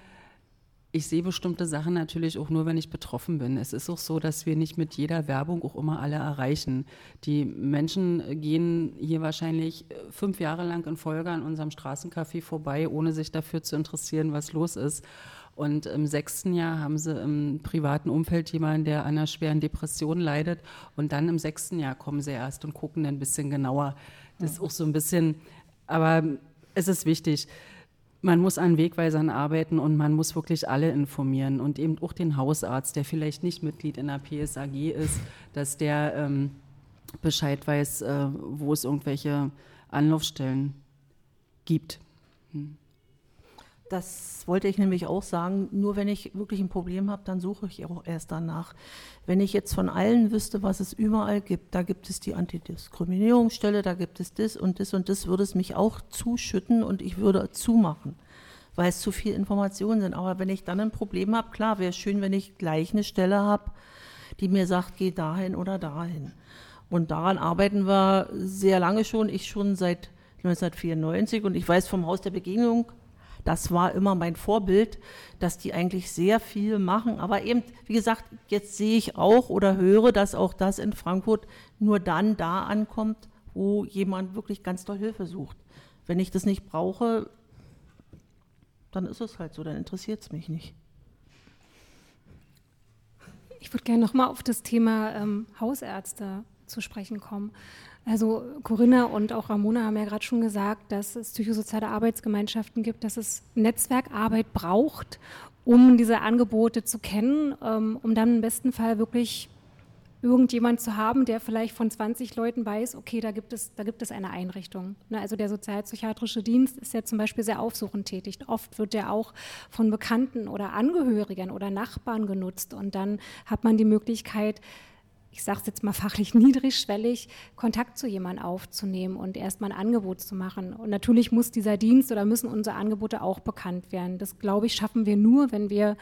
ich sehe bestimmte Sachen natürlich auch nur, wenn ich betroffen bin. Es ist auch so, dass wir nicht mit jeder Werbung auch immer alle erreichen. Die Menschen gehen hier wahrscheinlich äh, fünf Jahre lang in Folge an unserem Straßencafé vorbei, ohne sich dafür zu interessieren, was los ist. Und im sechsten Jahr haben sie im privaten Umfeld jemanden, der an einer schweren Depression leidet. Und dann im sechsten Jahr kommen sie erst und gucken dann ein bisschen genauer. Das ist auch so ein bisschen, aber es ist wichtig man muss an Wegweisern arbeiten und man muss wirklich alle informieren und eben auch den Hausarzt, der vielleicht nicht Mitglied in der PSAG ist, dass der ähm, Bescheid weiß, äh, wo es irgendwelche Anlaufstellen gibt. Hm. Das wollte ich nämlich auch sagen. Nur wenn ich wirklich ein Problem habe, dann suche ich auch erst danach. Wenn ich jetzt von allen wüsste, was es überall gibt, da gibt es die Antidiskriminierungsstelle, da gibt es das und das und das, würde es mich auch zuschütten und ich würde zumachen, weil es zu viel Informationen sind. Aber wenn ich dann ein Problem habe, klar, wäre schön, wenn ich gleich eine Stelle habe, die mir sagt, geh dahin oder dahin. Und daran arbeiten wir sehr lange schon, ich schon seit 1994 und ich weiß vom Haus der Begegnung, das war immer mein Vorbild, dass die eigentlich sehr viel machen. Aber eben, wie gesagt, jetzt sehe ich auch oder höre, dass auch das in Frankfurt nur dann da ankommt, wo jemand wirklich ganz doll Hilfe sucht. Wenn ich das nicht brauche, dann ist es halt so, dann interessiert es mich nicht. Ich würde gerne nochmal auf das Thema ähm, Hausärzte zu sprechen kommen. Also Corinna und auch Ramona haben ja gerade schon gesagt, dass es psychosoziale Arbeitsgemeinschaften gibt, dass es Netzwerkarbeit braucht, um diese Angebote zu kennen, ähm, um dann im besten Fall wirklich irgendjemand zu haben, der vielleicht von 20 Leuten weiß, okay, da gibt es, da gibt es eine Einrichtung. Ne, also der sozialpsychiatrische Dienst ist ja zum Beispiel sehr aufsuchend tätig. Oft wird der auch von Bekannten oder Angehörigen oder Nachbarn genutzt und dann hat man die Möglichkeit, ich sage es jetzt mal fachlich niedrigschwellig, Kontakt zu jemandem aufzunehmen und erstmal ein Angebot zu machen. Und natürlich muss dieser Dienst oder müssen unsere Angebote auch bekannt werden. Das, glaube ich, schaffen wir nur, wenn wir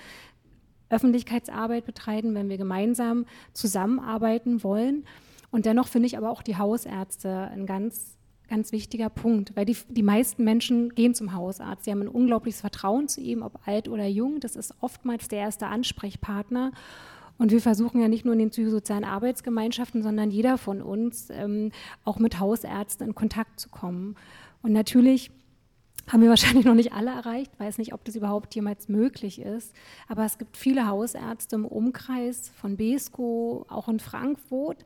Öffentlichkeitsarbeit betreiben, wenn wir gemeinsam zusammenarbeiten wollen. Und dennoch finde ich aber auch die Hausärzte ein ganz ganz wichtiger Punkt, weil die, die meisten Menschen gehen zum Hausarzt. Sie haben ein unglaubliches Vertrauen zu ihm, ob alt oder jung. Das ist oftmals der erste Ansprechpartner. Und wir versuchen ja nicht nur in den psychosozialen Arbeitsgemeinschaften, sondern jeder von uns ähm, auch mit Hausärzten in Kontakt zu kommen. Und natürlich haben wir wahrscheinlich noch nicht alle erreicht, weiß nicht, ob das überhaupt jemals möglich ist. Aber es gibt viele Hausärzte im Umkreis von Besko, auch in Frankfurt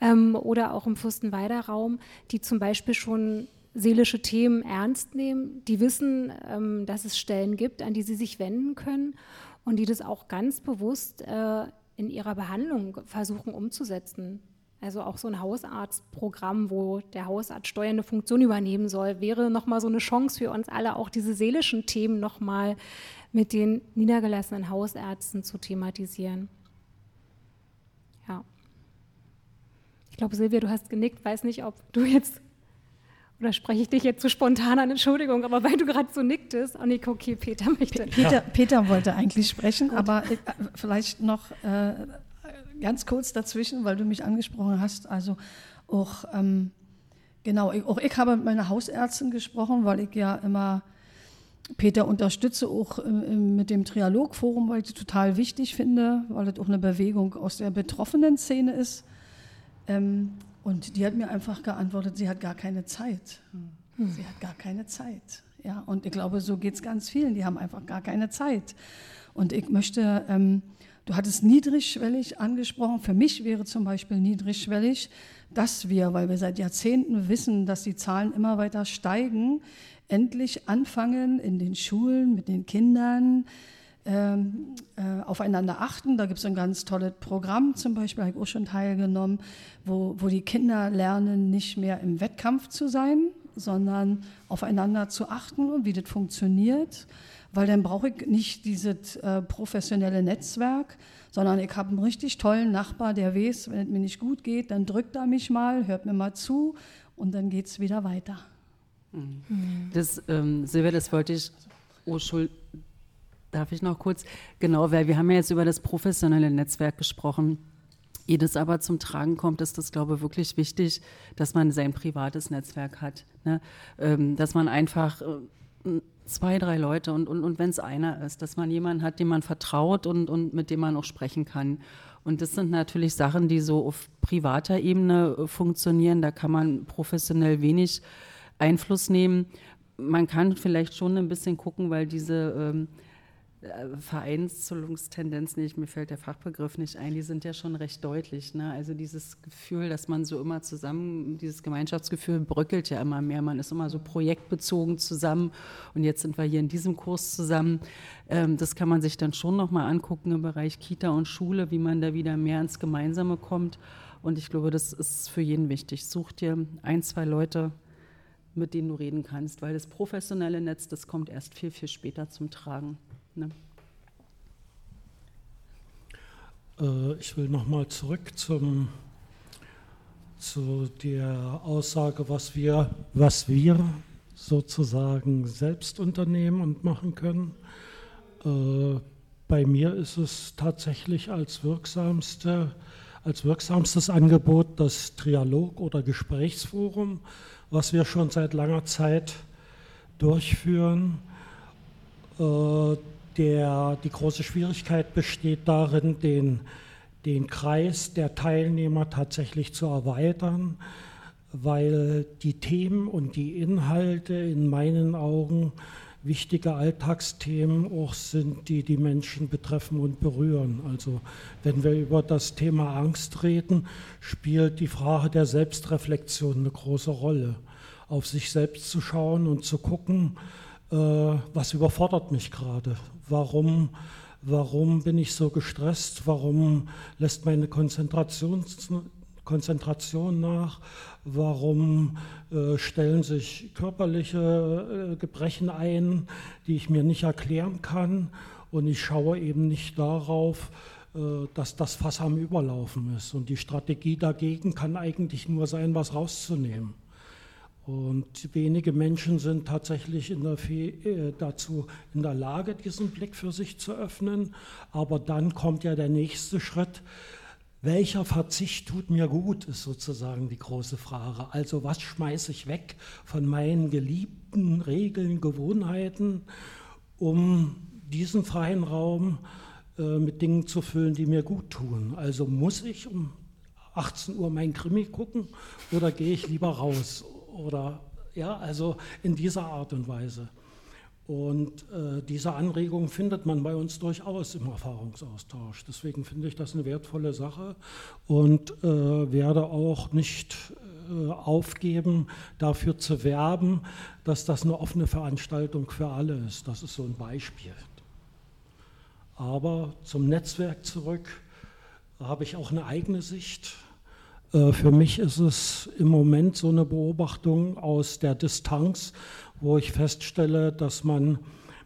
ähm, oder auch im Fürstenwalder Raum, die zum Beispiel schon seelische Themen ernst nehmen, die wissen, ähm, dass es Stellen gibt, an die sie sich wenden können und die das auch ganz bewusst äh, in ihrer Behandlung versuchen umzusetzen. Also auch so ein Hausarztprogramm, wo der Hausarzt steuernde Funktion übernehmen soll, wäre nochmal so eine Chance für uns alle, auch diese seelischen Themen nochmal mit den niedergelassenen Hausärzten zu thematisieren. Ja. Ich glaube, Silvia, du hast genickt, weiß nicht, ob du jetzt oder spreche ich dich jetzt zu so spontan an, Entschuldigung, aber weil du gerade so nicktest. Oh, nee, okay, Peter möchte. Peter, ja. Peter wollte eigentlich sprechen, Gut. aber äh, vielleicht noch äh, ganz kurz dazwischen, weil du mich angesprochen hast. Also auch, ähm, genau, ich, auch ich habe mit meiner Hausärztin gesprochen, weil ich ja immer Peter unterstütze auch äh, mit dem Trialogforum, weil ich das total wichtig finde, weil das auch eine Bewegung aus der betroffenen Szene ist. Ähm, und die hat mir einfach geantwortet, sie hat gar keine Zeit. Hm. Sie hat gar keine Zeit. Ja, und ich glaube, so geht es ganz vielen. Die haben einfach gar keine Zeit. Und ich möchte ähm, Du hattest niedrigschwellig angesprochen. Für mich wäre zum Beispiel niedrigschwellig, dass wir, weil wir seit Jahrzehnten wissen, dass die Zahlen immer weiter steigen, endlich anfangen in den Schulen mit den Kindern ähm, äh, aufeinander achten. Da gibt es ein ganz tolles Programm, zum Beispiel habe ich auch schon teilgenommen, wo, wo die Kinder lernen, nicht mehr im Wettkampf zu sein, sondern aufeinander zu achten und wie das funktioniert weil dann brauche ich nicht dieses äh, professionelle Netzwerk, sondern ich habe einen richtig tollen Nachbar, der weiß, wenn es mir nicht gut geht, dann drückt er mich mal, hört mir mal zu und dann geht es wieder weiter. Mhm. Das, ähm, Silvia, das wollte ich, oh, Schuld, darf ich noch kurz? Genau, weil wir haben ja jetzt über das professionelle Netzwerk gesprochen. Ehe das aber zum Tragen kommt, ist das, glaube ich, wirklich wichtig, dass man sein privates Netzwerk hat. Ne? Ähm, dass man einfach äh, zwei, drei Leute und, und, und wenn es einer ist, dass man jemanden hat, dem man vertraut und, und mit dem man auch sprechen kann. Und das sind natürlich Sachen, die so auf privater Ebene äh, funktionieren. Da kann man professionell wenig Einfluss nehmen. Man kann vielleicht schon ein bisschen gucken, weil diese äh, Vereinzelungstendenz nicht, mir fällt der Fachbegriff nicht ein, die sind ja schon recht deutlich. Ne? Also dieses Gefühl, dass man so immer zusammen, dieses Gemeinschaftsgefühl bröckelt ja immer mehr. Man ist immer so projektbezogen zusammen und jetzt sind wir hier in diesem Kurs zusammen. Ähm, das kann man sich dann schon nochmal angucken im Bereich Kita und Schule, wie man da wieder mehr ins Gemeinsame kommt. Und ich glaube, das ist für jeden wichtig. Such dir ein, zwei Leute, mit denen du reden kannst, weil das professionelle Netz, das kommt erst viel, viel später zum Tragen. Ne? Äh, ich will nochmal zurück zum, zu der Aussage, was wir, was wir sozusagen selbst unternehmen und machen können. Äh, bei mir ist es tatsächlich als, wirksamste, als wirksamstes Angebot das Trialog- oder Gesprächsforum, was wir schon seit langer Zeit durchführen. Der, die große Schwierigkeit besteht darin, den, den Kreis der Teilnehmer tatsächlich zu erweitern, weil die Themen und die Inhalte in meinen Augen wichtige Alltagsthemen auch sind, die die Menschen betreffen und berühren. Also wenn wir über das Thema Angst reden, spielt die Frage der Selbstreflexion eine große Rolle. Auf sich selbst zu schauen und zu gucken, äh, was überfordert mich gerade, warum, warum bin ich so gestresst, warum lässt meine Konzentration, Konzentration nach, warum äh, stellen sich körperliche äh, Gebrechen ein, die ich mir nicht erklären kann und ich schaue eben nicht darauf, äh, dass das Fass am Überlaufen ist. Und die Strategie dagegen kann eigentlich nur sein, was rauszunehmen. Und wenige Menschen sind tatsächlich in äh, dazu in der Lage, diesen Blick für sich zu öffnen. Aber dann kommt ja der nächste Schritt, welcher Verzicht tut mir gut, ist sozusagen die große Frage. Also was schmeiße ich weg von meinen geliebten Regeln, Gewohnheiten, um diesen freien Raum äh, mit Dingen zu füllen, die mir gut tun. Also muss ich um 18 Uhr mein Krimi gucken oder gehe ich lieber raus? Oder ja, also in dieser Art und Weise. Und äh, diese Anregung findet man bei uns durchaus im Erfahrungsaustausch. Deswegen finde ich das eine wertvolle Sache und äh, werde auch nicht äh, aufgeben, dafür zu werben, dass das eine offene Veranstaltung für alle ist. Das ist so ein Beispiel. Aber zum Netzwerk zurück habe ich auch eine eigene Sicht. Äh, für mich ist es im Moment so eine Beobachtung aus der Distanz wo ich feststelle, dass man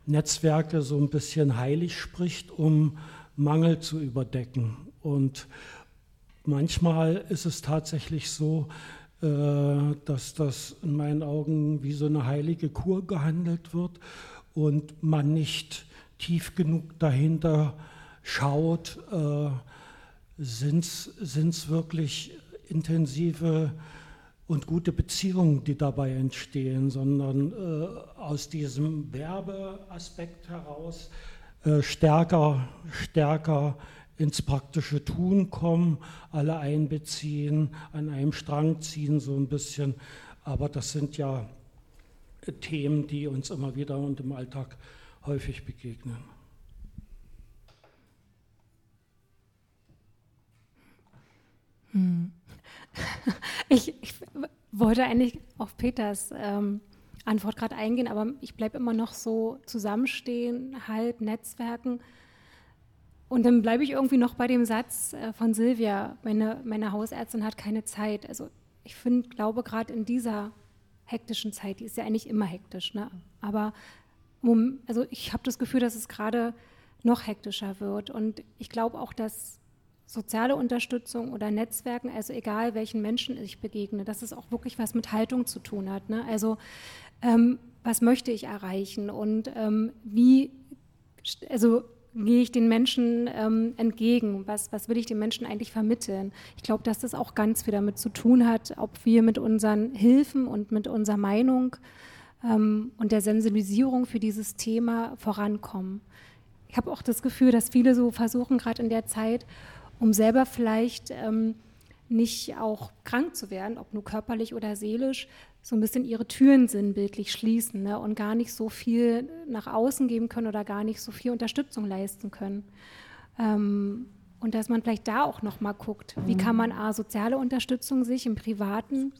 Netzwerke so ein bisschen heilig spricht, um Mangel zu überdecken. Und manchmal ist es tatsächlich so, äh, dass das in meinen Augen wie so eine heilige Kur gehandelt wird und man nicht tief genug dahinter schaut, äh, sind es wirklich intensive und gute Beziehungen, die dabei entstehen, sondern äh, aus diesem Werbeaspekt heraus äh, stärker, stärker ins praktische Tun kommen, alle einbeziehen, an einem Strang ziehen so ein bisschen. Aber das sind ja Themen, die uns immer wieder und im Alltag häufig begegnen. Hm. ich, ich, wollte eigentlich auf Peters ähm, Antwort gerade eingehen, aber ich bleibe immer noch so zusammenstehen, halb Netzwerken. Und dann bleibe ich irgendwie noch bei dem Satz äh, von Silvia, meine, meine Hausärztin hat keine Zeit. Also ich finde, glaube gerade in dieser hektischen Zeit, die ist ja eigentlich immer hektisch, ne? aber also ich habe das Gefühl, dass es gerade noch hektischer wird. Und ich glaube auch, dass soziale Unterstützung oder Netzwerken, also egal welchen Menschen ich begegne, dass es auch wirklich was mit Haltung zu tun hat. Ne? Also ähm, was möchte ich erreichen und ähm, wie, also gehe ich den Menschen ähm, entgegen? Was, was will ich den Menschen eigentlich vermitteln? Ich glaube, dass das auch ganz viel damit zu tun hat, ob wir mit unseren Hilfen und mit unserer Meinung ähm, und der Sensibilisierung für dieses Thema vorankommen. Ich habe auch das Gefühl, dass viele so versuchen, gerade in der Zeit, um selber vielleicht ähm, nicht auch krank zu werden, ob nur körperlich oder seelisch, so ein bisschen ihre Türen sinnbildlich schließen ne, und gar nicht so viel nach außen geben können oder gar nicht so viel Unterstützung leisten können. Ähm, und dass man vielleicht da auch noch mal guckt, wie kann man A, soziale Unterstützung sich im Privaten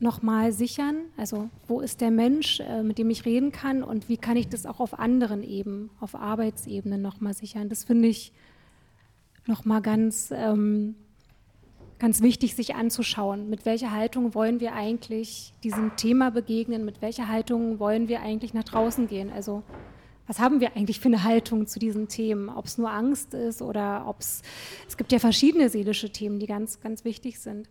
noch mal sichern? Also wo ist der Mensch, äh, mit dem ich reden kann und wie kann ich das auch auf anderen Ebenen, auf Arbeitsebenen noch mal sichern? Das finde ich nochmal ganz, ähm, ganz wichtig, sich anzuschauen. Mit welcher Haltung wollen wir eigentlich diesem Thema begegnen? Mit welcher Haltung wollen wir eigentlich nach draußen gehen? Also was haben wir eigentlich für eine Haltung zu diesen Themen? Ob es nur Angst ist oder ob es, es gibt ja verschiedene seelische Themen, die ganz, ganz wichtig sind.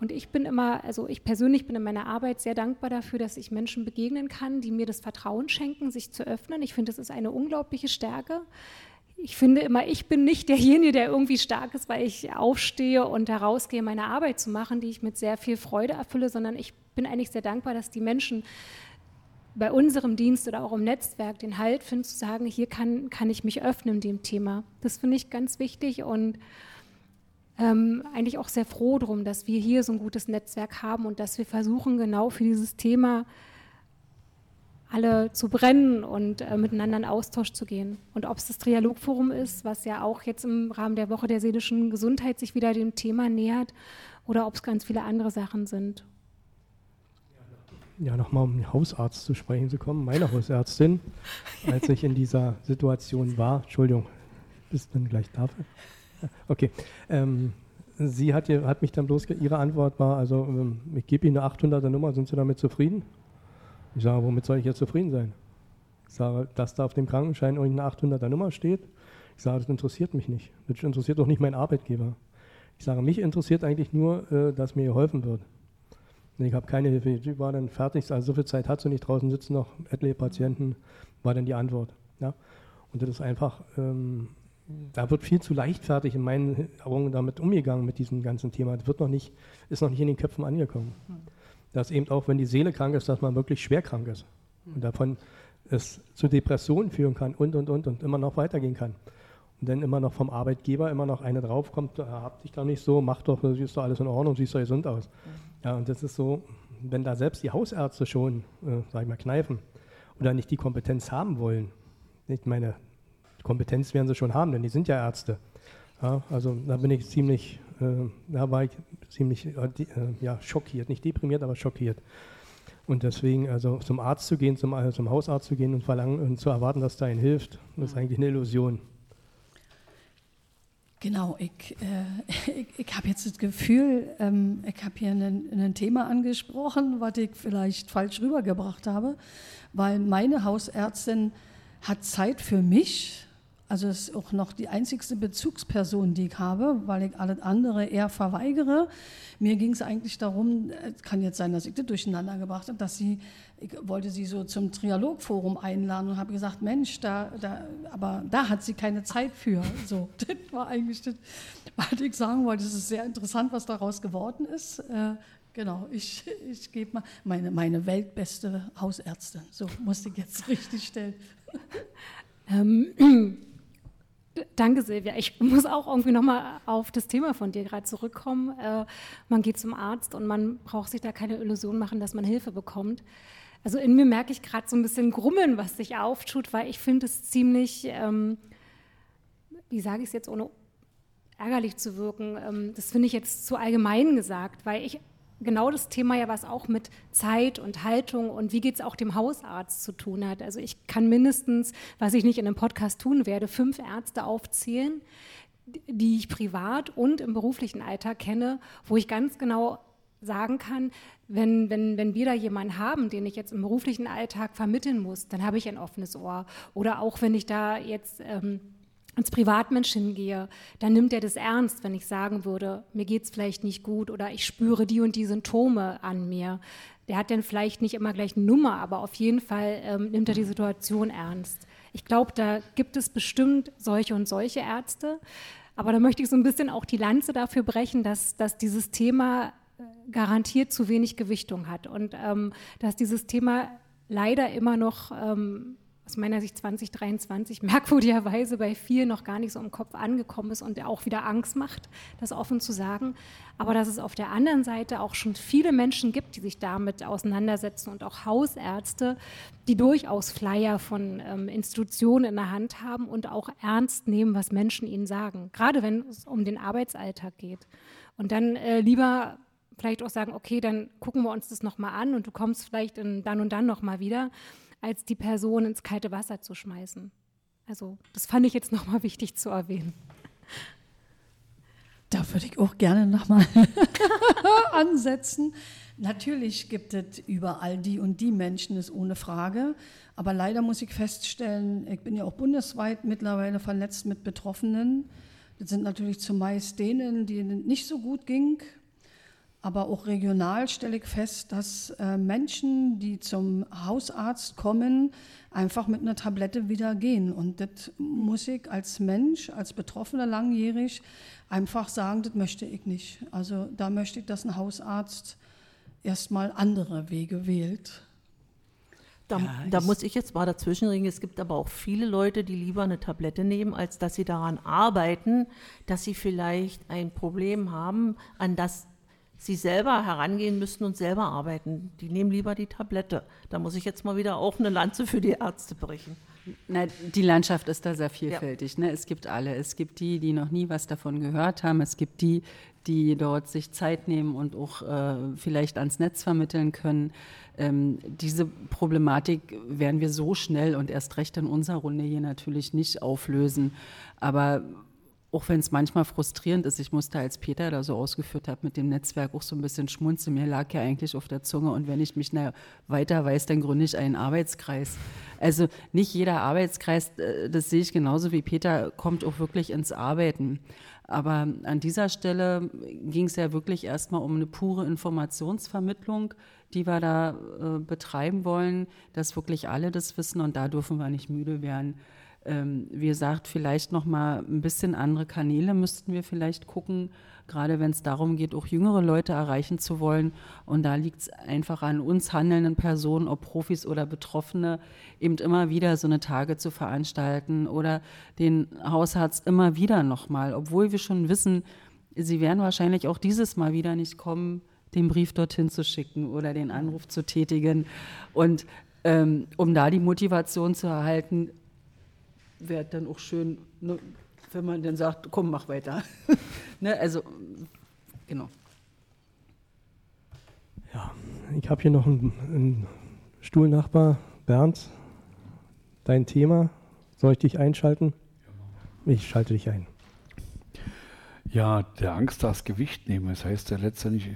Und ich bin immer, also ich persönlich bin in meiner Arbeit sehr dankbar dafür, dass ich Menschen begegnen kann, die mir das Vertrauen schenken, sich zu öffnen. Ich finde, das ist eine unglaubliche Stärke ich finde immer, ich bin nicht derjenige, der irgendwie stark ist, weil ich aufstehe und herausgehe, meine Arbeit zu machen, die ich mit sehr viel Freude erfülle, sondern ich bin eigentlich sehr dankbar, dass die Menschen bei unserem Dienst oder auch im Netzwerk den Halt finden, zu sagen, hier kann, kann ich mich öffnen dem Thema. Das finde ich ganz wichtig und ähm, eigentlich auch sehr froh darum, dass wir hier so ein gutes Netzwerk haben und dass wir versuchen, genau für dieses Thema alle zu brennen und äh, miteinander in Austausch zu gehen. Und ob es das Trialogforum ist, was ja auch jetzt im Rahmen der Woche der seelischen Gesundheit sich wieder dem Thema nähert, oder ob es ganz viele andere Sachen sind. Ja, nochmal um den Hausarzt zu sprechen zu kommen, meine Hausärztin, als ich in dieser Situation war, Entschuldigung, bist du dann gleich dafür? Okay, ähm, sie hat, hat, mich dann bloß, ihre Antwort war, also ähm, ich gebe Ihnen eine 800er Nummer, sind Sie damit zufrieden? Ich sage, womit soll ich jetzt zufrieden sein? Ich sage, dass da auf dem Krankenschein irgendeine 800er Nummer steht. Ich sage, das interessiert mich nicht. Das interessiert doch nicht meinen Arbeitgeber. Ich sage, mich interessiert eigentlich nur, äh, dass mir geholfen wird. Ich habe keine Hilfe. Ich war dann fertig, also so viel Zeit hat sie nicht. Draußen sitzen noch etliche Patienten, war dann die Antwort. Ja? Und das ist einfach, ähm, da wird viel zu leichtfertig in meinen Augen damit umgegangen mit diesem ganzen Thema. Das wird noch nicht, ist noch nicht in den Köpfen angekommen. Hm. Dass eben auch, wenn die Seele krank ist, dass man wirklich schwer krank ist. Und davon es zu Depressionen führen kann und, und, und, und immer noch weitergehen kann. Und dann immer noch vom Arbeitgeber immer noch eine draufkommt, hab dich da nicht so, mach doch, siehst doch alles in Ordnung, siehst doch gesund aus. Ja, und das ist so, wenn da selbst die Hausärzte schon, äh, sag ich mal, kneifen oder nicht die Kompetenz haben wollen, ich meine, Kompetenz werden sie schon haben, denn die sind ja Ärzte. Ja, also da bin ich ziemlich, äh, da war ich ziemlich äh, ja, schockiert, nicht deprimiert, aber schockiert. Und deswegen, also zum Arzt zu gehen, zum, zum Hausarzt zu gehen und verlangen und zu erwarten, dass da ihnen hilft, das ist eigentlich eine Illusion. Genau, ich, äh, ich, ich habe jetzt das Gefühl, ähm, ich habe hier ein Thema angesprochen, was ich vielleicht falsch rübergebracht habe, weil meine Hausärztin hat Zeit für mich, also ist auch noch die einzigste Bezugsperson, die ich habe, weil ich alles andere eher verweigere. Mir ging es eigentlich darum, es kann jetzt sein, dass ich das durcheinander gebracht habe, dass sie, ich wollte sie so zum Trialogforum einladen und habe gesagt, Mensch, da, da, aber da hat sie keine Zeit für. So, das war eigentlich das, was ich sagen wollte. Es ist sehr interessant, was daraus geworden ist. Äh, Genau, ich, ich gebe mal meine, meine weltbeste Hausärztin. So musste ich jetzt richtig stellen. Ähm, Danke, Silvia. Ich muss auch irgendwie nochmal auf das Thema von dir gerade zurückkommen. Äh, man geht zum Arzt und man braucht sich da keine Illusion machen, dass man Hilfe bekommt. Also in mir merke ich gerade so ein bisschen Grummeln, was sich auftut, weil ich finde es ziemlich, ähm, wie sage ich es jetzt, ohne ärgerlich zu wirken, ähm, das finde ich jetzt zu allgemein gesagt, weil ich genau das Thema ja, was auch mit Zeit und Haltung und wie geht es auch dem Hausarzt zu tun hat. Also ich kann mindestens, was ich nicht in einem Podcast tun werde, fünf Ärzte aufzählen, die ich privat und im beruflichen Alltag kenne, wo ich ganz genau sagen kann, wenn, wenn, wenn wir da jemanden haben, den ich jetzt im beruflichen Alltag vermitteln muss, dann habe ich ein offenes Ohr. Oder auch wenn ich da jetzt... Ähm, als Privatmensch hingehe, dann nimmt er das ernst, wenn ich sagen würde, mir geht es vielleicht nicht gut oder ich spüre die und die Symptome an mir. Der hat dann vielleicht nicht immer gleich eine Nummer, aber auf jeden Fall ähm, nimmt er die Situation ernst. Ich glaube, da gibt es bestimmt solche und solche Ärzte, aber da möchte ich so ein bisschen auch die Lanze dafür brechen, dass, dass dieses Thema äh, garantiert zu wenig Gewichtung hat und ähm, dass dieses Thema leider immer noch ähm, aus meiner Sicht 2023 merkwürdigerweise bei vielen noch gar nicht so im Kopf angekommen ist und auch wieder Angst macht, das offen zu sagen. Aber dass es auf der anderen Seite auch schon viele Menschen gibt, die sich damit auseinandersetzen und auch Hausärzte, die durchaus Flyer von ähm, Institutionen in der Hand haben und auch ernst nehmen, was Menschen ihnen sagen, gerade wenn es um den Arbeitsalltag geht. Und dann äh, lieber vielleicht auch sagen, okay, dann gucken wir uns das nochmal an und du kommst vielleicht in, dann und dann nochmal wieder als die Person ins kalte Wasser zu schmeißen. Also das fand ich jetzt nochmal wichtig zu erwähnen. Da würde ich auch gerne nochmal ansetzen. Natürlich gibt es überall die und die Menschen, ist ohne Frage. Aber leider muss ich feststellen, ich bin ja auch bundesweit mittlerweile vernetzt mit Betroffenen. Das sind natürlich zumeist denen, denen nicht so gut ging, aber auch regional stelle ich fest, dass äh, Menschen, die zum Hausarzt kommen, einfach mit einer Tablette wieder gehen. Und das muss ich als Mensch, als Betroffener langjährig einfach sagen, das möchte ich nicht. Also da möchte ich, dass ein Hausarzt erstmal andere Wege wählt. Da, ja, da muss ich jetzt mal dazwischen ringen. Es gibt aber auch viele Leute, die lieber eine Tablette nehmen, als dass sie daran arbeiten, dass sie vielleicht ein Problem haben, an das sie selber herangehen müssen und selber arbeiten. Die nehmen lieber die Tablette. Da muss ich jetzt mal wieder auch eine Lanze für die Ärzte brechen. Na, die Landschaft ist da sehr vielfältig. Ja. Ne? Es gibt alle. Es gibt die, die noch nie was davon gehört haben. Es gibt die, die dort sich Zeit nehmen und auch äh, vielleicht ans Netz vermitteln können. Ähm, diese Problematik werden wir so schnell und erst recht in unserer Runde hier natürlich nicht auflösen. Aber auch wenn es manchmal frustrierend ist, ich musste, als Peter da so ausgeführt hat, mit dem Netzwerk auch so ein bisschen schmunzeln. Mir lag ja eigentlich auf der Zunge und wenn ich mich na, weiter weiß, dann gründe ich einen Arbeitskreis. Also nicht jeder Arbeitskreis, äh, das sehe ich genauso wie Peter, kommt auch wirklich ins Arbeiten. Aber an dieser Stelle ging es ja wirklich erstmal um eine pure Informationsvermittlung, die wir da äh, betreiben wollen, dass wirklich alle das wissen und da dürfen wir nicht müde werden ähm, wie gesagt, vielleicht noch mal ein bisschen andere Kanäle müssten wir vielleicht gucken, gerade wenn es darum geht, auch jüngere Leute erreichen zu wollen. Und da liegt es einfach an uns handelnden Personen, ob Profis oder Betroffene, eben immer wieder so eine Tage zu veranstalten oder den Hausarzt immer wieder nochmal, obwohl wir schon wissen, sie werden wahrscheinlich auch dieses Mal wieder nicht kommen, den Brief dorthin zu schicken oder den Anruf zu tätigen. Und ähm, um da die Motivation zu erhalten, wäre dann auch schön, ne, wenn man dann sagt, komm, mach weiter. ne, also, genau. Ja, ich habe hier noch einen, einen Stuhlnachbar, Bernd. Dein Thema, soll ich dich einschalten? Ich schalte dich ein. Ja, der Angst das Gewicht nehmen. Das heißt ja letztendlich,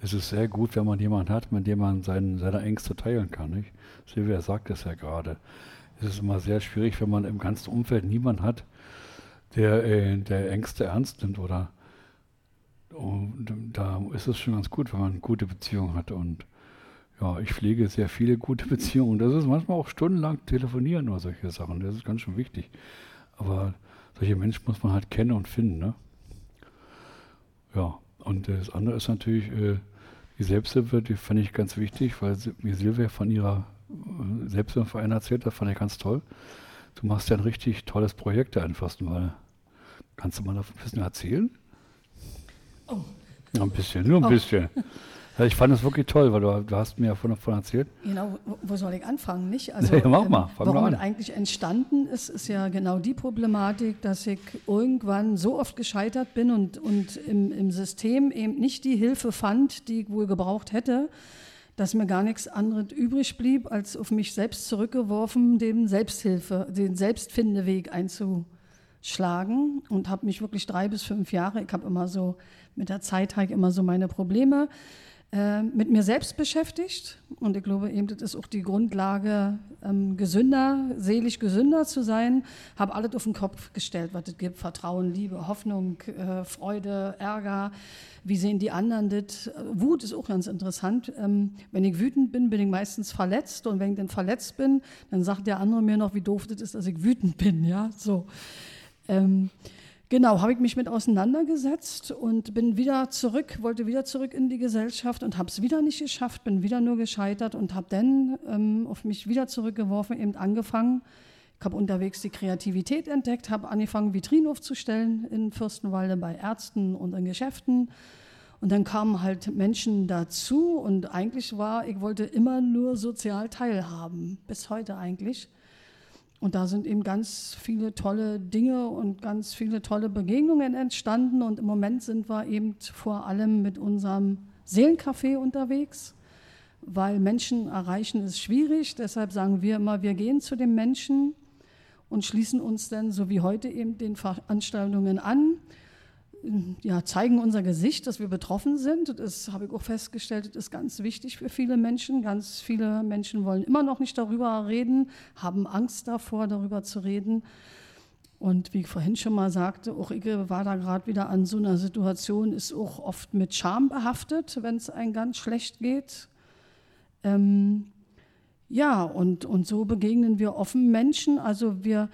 es ist sehr gut, wenn man jemanden hat, mit dem man seinen, seine Ängste teilen kann. Nicht? Silvia sagt es ja gerade. Es ist immer sehr schwierig, wenn man im ganzen Umfeld niemanden hat, der, äh, der Ängste ernst nimmt oder und da ist es schon ganz gut, wenn man gute Beziehung hat. Und ja, ich pflege sehr viele gute Beziehungen. Das ist manchmal auch stundenlang telefonieren oder solche Sachen. Das ist ganz schön wichtig. Aber solche Menschen muss man halt kennen und finden. Ne? Ja, und das andere ist natürlich äh, die Selbsthilfe, die fand ich ganz wichtig, weil mir Silvia von ihrer äh, Selbsthilfeverein erzählt hat, fand ich ganz toll. Du machst ja ein richtig tolles Projekt da in Fürstenwalde. Kannst du mal ein bisschen erzählen? Oh. Ja, ein bisschen, nur ein oh. bisschen. Ja, ich fand es wirklich toll, weil du, du hast mir ja davon erzählt. Genau, wo soll ich anfangen, nicht? Also, ja, mach mal, ähm, warum es eigentlich entstanden ist, ist ja genau die Problematik, dass ich irgendwann so oft gescheitert bin und, und im, im System eben nicht die Hilfe fand, die ich wohl gebraucht hätte, dass mir gar nichts anderes übrig blieb, als auf mich selbst zurückgeworfen, den Selbsthilfe, den Selbstfindeweg einzuschlagen und habe mich wirklich drei bis fünf Jahre, ich habe immer so mit der Zeit halt immer so meine Probleme äh, mit mir selbst beschäftigt. Und ich glaube eben, das ist auch die Grundlage, ähm, gesünder, seelisch gesünder zu sein. Habe alles auf den Kopf gestellt, was es gibt. Vertrauen, Liebe, Hoffnung, äh, Freude, Ärger. Wie sehen die anderen das? Wut ist auch ganz interessant. Ähm, wenn ich wütend bin, bin ich meistens verletzt. Und wenn ich dann verletzt bin, dann sagt der andere mir noch, wie doof das ist, dass ich wütend bin. Ja, so. Ähm, Genau, habe ich mich mit auseinandergesetzt und bin wieder zurück, wollte wieder zurück in die Gesellschaft und habe es wieder nicht geschafft, bin wieder nur gescheitert und habe dann ähm, auf mich wieder zurückgeworfen, eben angefangen. Ich habe unterwegs die Kreativität entdeckt, habe angefangen, Vitrinen aufzustellen in Fürstenwalde bei Ärzten und in Geschäften. Und dann kamen halt Menschen dazu und eigentlich war, ich wollte immer nur sozial teilhaben, bis heute eigentlich. Und da sind eben ganz viele tolle Dinge und ganz viele tolle Begegnungen entstanden. Und im Moment sind wir eben vor allem mit unserem Seelencafé unterwegs, weil Menschen erreichen ist schwierig. Deshalb sagen wir immer, wir gehen zu den Menschen und schließen uns dann, so wie heute eben, den Veranstaltungen an ja, zeigen unser Gesicht, dass wir betroffen sind. Das habe ich auch festgestellt, das ist ganz wichtig für viele Menschen. Ganz viele Menschen wollen immer noch nicht darüber reden, haben Angst davor, darüber zu reden. Und wie ich vorhin schon mal sagte, auch ich war da gerade wieder an so einer Situation, ist auch oft mit Scham behaftet, wenn es einem ganz schlecht geht. Ähm, ja, und, und so begegnen wir offen Menschen. Also wir,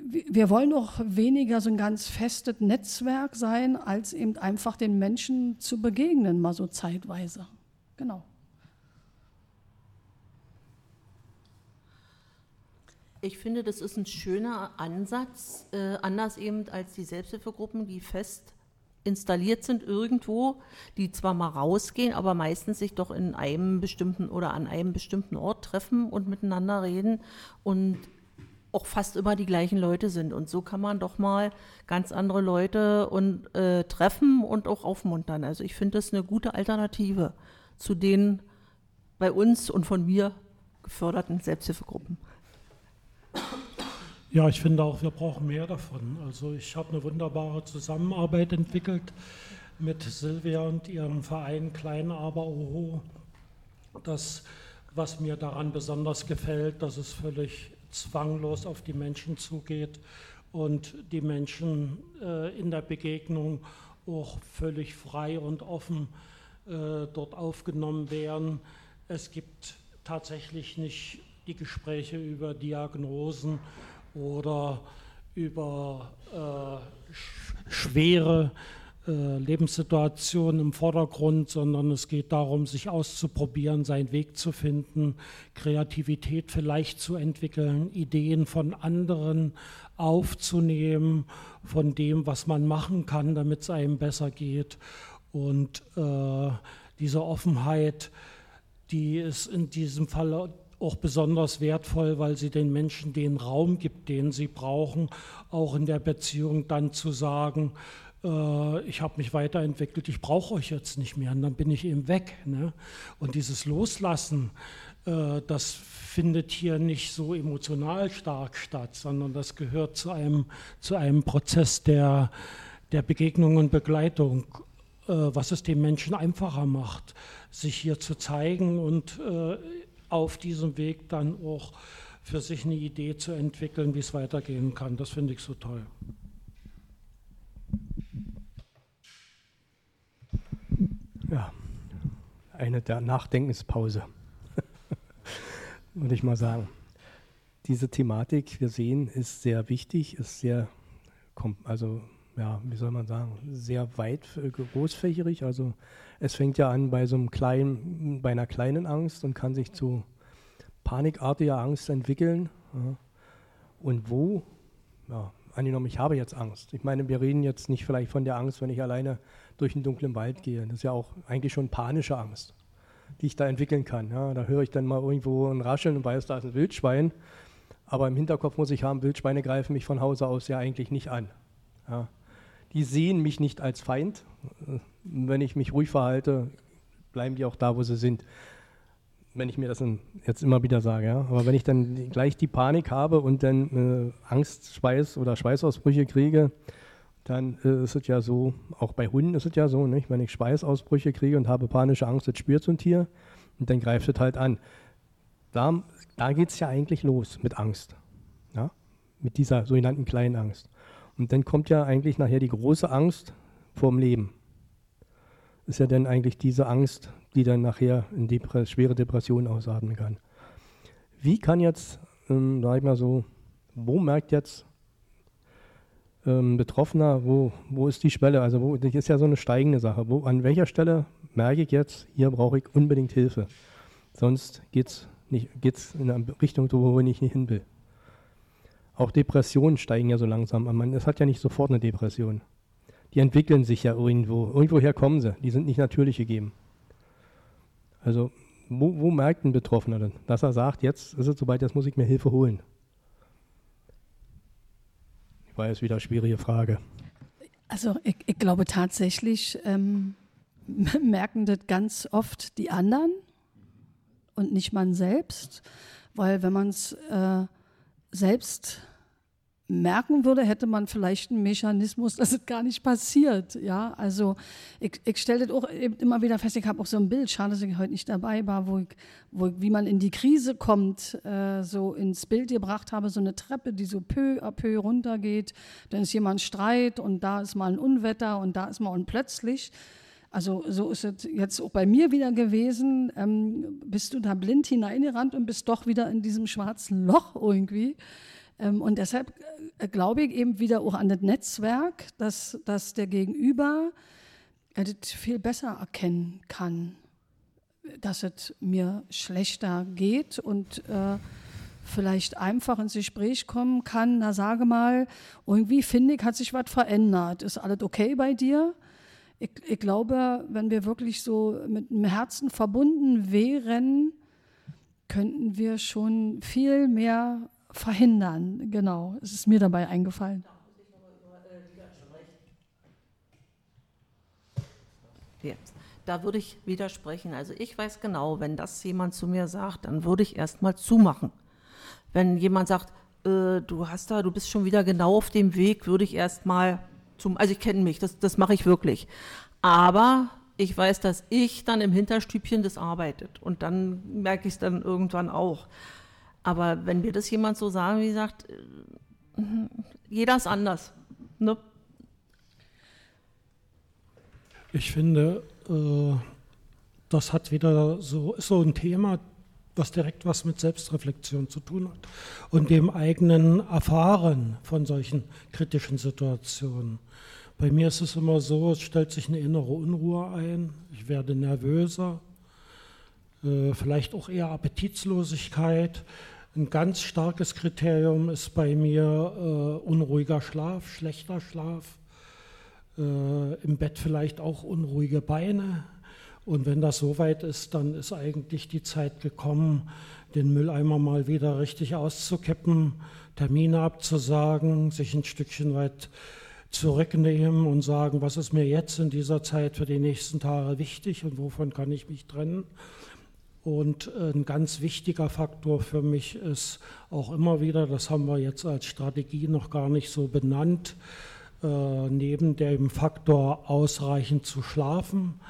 wir wollen auch weniger so ein ganz festes Netzwerk sein, als eben einfach den Menschen zu begegnen, mal so zeitweise. Genau. Ich finde, das ist ein schöner Ansatz, äh, anders eben als die Selbsthilfegruppen, die fest installiert sind irgendwo, die zwar mal rausgehen, aber meistens sich doch in einem bestimmten oder an einem bestimmten Ort treffen und miteinander reden. Und auch fast immer die gleichen Leute sind. Und so kann man doch mal ganz andere Leute und, äh, treffen und auch aufmuntern. Also ich finde das eine gute Alternative zu den bei uns und von mir geförderten Selbsthilfegruppen. Ja, ich finde auch, wir brauchen mehr davon. Also ich habe eine wunderbare Zusammenarbeit entwickelt mit Silvia und ihrem Verein Klein aber Oho. Das, was mir daran besonders gefällt, dass es völlig zwanglos auf die Menschen zugeht und die Menschen äh, in der Begegnung auch völlig frei und offen äh, dort aufgenommen werden. Es gibt tatsächlich nicht die Gespräche über Diagnosen oder über äh, sch schwere äh, Lebenssituationen im Vordergrund, sondern es geht darum, sich auszuprobieren, seinen Weg zu finden, Kreativität vielleicht zu entwickeln, Ideen von anderen aufzunehmen, von dem, was man machen kann, damit es einem besser geht. Und äh, diese Offenheit, die ist in diesem Fall auch besonders wertvoll, weil sie den Menschen den Raum gibt, den sie brauchen, auch in der Beziehung dann zu sagen, äh, ich habe mich weiterentwickelt, ich brauche euch jetzt nicht mehr und dann bin ich eben weg. Ne? Und dieses Loslassen, äh, das findet hier nicht so emotional stark statt, sondern das gehört zu einem, zu einem Prozess der, der Begegnung und Begleitung, äh, was es dem Menschen einfacher macht, sich hier zu zeigen und auf diesem Weg dann auch für sich eine Idee zu entwickeln, wie es weitergehen kann. Das finde ich so toll. Ja, eine der Nachdenkenspause, würde ich mal sagen. Diese Thematik, wir sehen, ist sehr wichtig, ist sehr, also ja, wie soll man sagen, sehr weit äh, großfächerig. Also es fängt ja an bei so einem kleinen, bei einer kleinen Angst und kann sich zu panikartiger Angst entwickeln. Ja. Und wo, ja, angenommen, ich habe jetzt Angst. Ich meine, wir reden jetzt nicht vielleicht von der Angst, wenn ich alleine durch einen dunklen Wald gehe. Das ist ja auch eigentlich schon panische Angst, die ich da entwickeln kann. Ja, da höre ich dann mal irgendwo ein Rascheln und weiß, da ist ein Wildschwein. Aber im Hinterkopf muss ich haben, Wildschweine greifen mich von Hause aus ja eigentlich nicht an. Ja. Die sehen mich nicht als Feind. Wenn ich mich ruhig verhalte, bleiben die auch da, wo sie sind. Wenn ich mir das jetzt immer wieder sage. Ja. Aber wenn ich dann gleich die Panik habe und dann äh, Angst, Schweiß oder Schweißausbrüche kriege, dann äh, ist es ja so, auch bei Hunden ist es ja so, nicht? wenn ich Schweißausbrüche kriege und habe panische Angst, das spürt so ein Tier und dann greift es halt an. Da, da geht es ja eigentlich los mit Angst, ja? mit dieser sogenannten kleinen Angst. Und dann kommt ja eigentlich nachher die große Angst vorm Leben. Ist ja dann eigentlich diese Angst, die dann nachher in Depre schwere Depressionen ausatmen kann. Wie kann jetzt, ähm, sag ich mal so, wo merkt jetzt ähm, Betroffener, wo, wo ist die Schwelle? Also wo, das ist ja so eine steigende Sache. Wo, an welcher Stelle merke ich jetzt, hier brauche ich unbedingt Hilfe? Sonst geht es geht's in eine Richtung, wo ich nicht hin will. Auch Depressionen steigen ja so langsam an. Es hat ja nicht sofort eine Depression. Die entwickeln sich ja irgendwo. Irgendwoher kommen sie. Die sind nicht natürlich gegeben. Also, wo, wo merkt ein Betroffener denn, dass er sagt, jetzt ist es soweit, jetzt muss ich mir Hilfe holen? War jetzt wieder eine schwierige Frage. Also ich, ich glaube tatsächlich ähm, merken das ganz oft die anderen und nicht man selbst, weil wenn man es äh, selbst merken würde, hätte man vielleicht einen Mechanismus, dass es gar nicht passiert. Ja, also ich, ich stelle das auch immer wieder fest, ich habe auch so ein Bild, schade, dass ich heute nicht dabei war, wo ich, wo ich, wie man in die Krise kommt, äh, so ins Bild gebracht habe, so eine Treppe, die so peu à peu runtergeht, dann ist jemand Streit und da ist mal ein Unwetter und da ist mal und plötzlich also so ist es jetzt auch bei mir wieder gewesen. Ähm, bist du da blind hineingerannt und bist doch wieder in diesem schwarzen Loch irgendwie. Ähm, und deshalb äh, glaube ich eben wieder auch an das Netzwerk, dass, dass der Gegenüber äh, das viel besser erkennen kann, dass es mir schlechter geht und äh, vielleicht einfach ins Gespräch kommen kann, na sage mal, irgendwie finde ich, hat sich was verändert. Ist alles okay bei dir? Ich, ich glaube, wenn wir wirklich so mit dem Herzen verbunden wären, könnten wir schon viel mehr verhindern. Genau, es ist mir dabei eingefallen. Jetzt. Da würde ich widersprechen. Also ich weiß genau, wenn das jemand zu mir sagt, dann würde ich erstmal zumachen. Wenn jemand sagt, äh, du hast da, du bist schon wieder genau auf dem Weg, würde ich erstmal zum, also ich kenne mich, das, das mache ich wirklich. Aber ich weiß, dass ich dann im Hinterstübchen das arbeitet und dann merke ich es dann irgendwann auch. Aber wenn mir das jemand so sagen, wie gesagt, äh, jeder ist anders. Ne? Ich finde, äh, das hat wieder so, so ein Thema, was direkt was mit Selbstreflexion zu tun hat und dem eigenen Erfahren von solchen kritischen Situationen. Bei mir ist es immer so, es stellt sich eine innere Unruhe ein, ich werde nervöser, vielleicht auch eher Appetitlosigkeit. Ein ganz starkes Kriterium ist bei mir äh, unruhiger Schlaf, schlechter Schlaf, äh, im Bett vielleicht auch unruhige Beine, und wenn das soweit ist, dann ist eigentlich die Zeit gekommen, den Mülleimer mal wieder richtig auszukippen, Termine abzusagen, sich ein Stückchen weit zurücknehmen und sagen, was ist mir jetzt in dieser Zeit für die nächsten Tage wichtig und wovon kann ich mich trennen. Und ein ganz wichtiger Faktor für mich ist auch immer wieder, das haben wir jetzt als Strategie noch gar nicht so benannt, äh, neben dem Faktor ausreichend zu schlafen,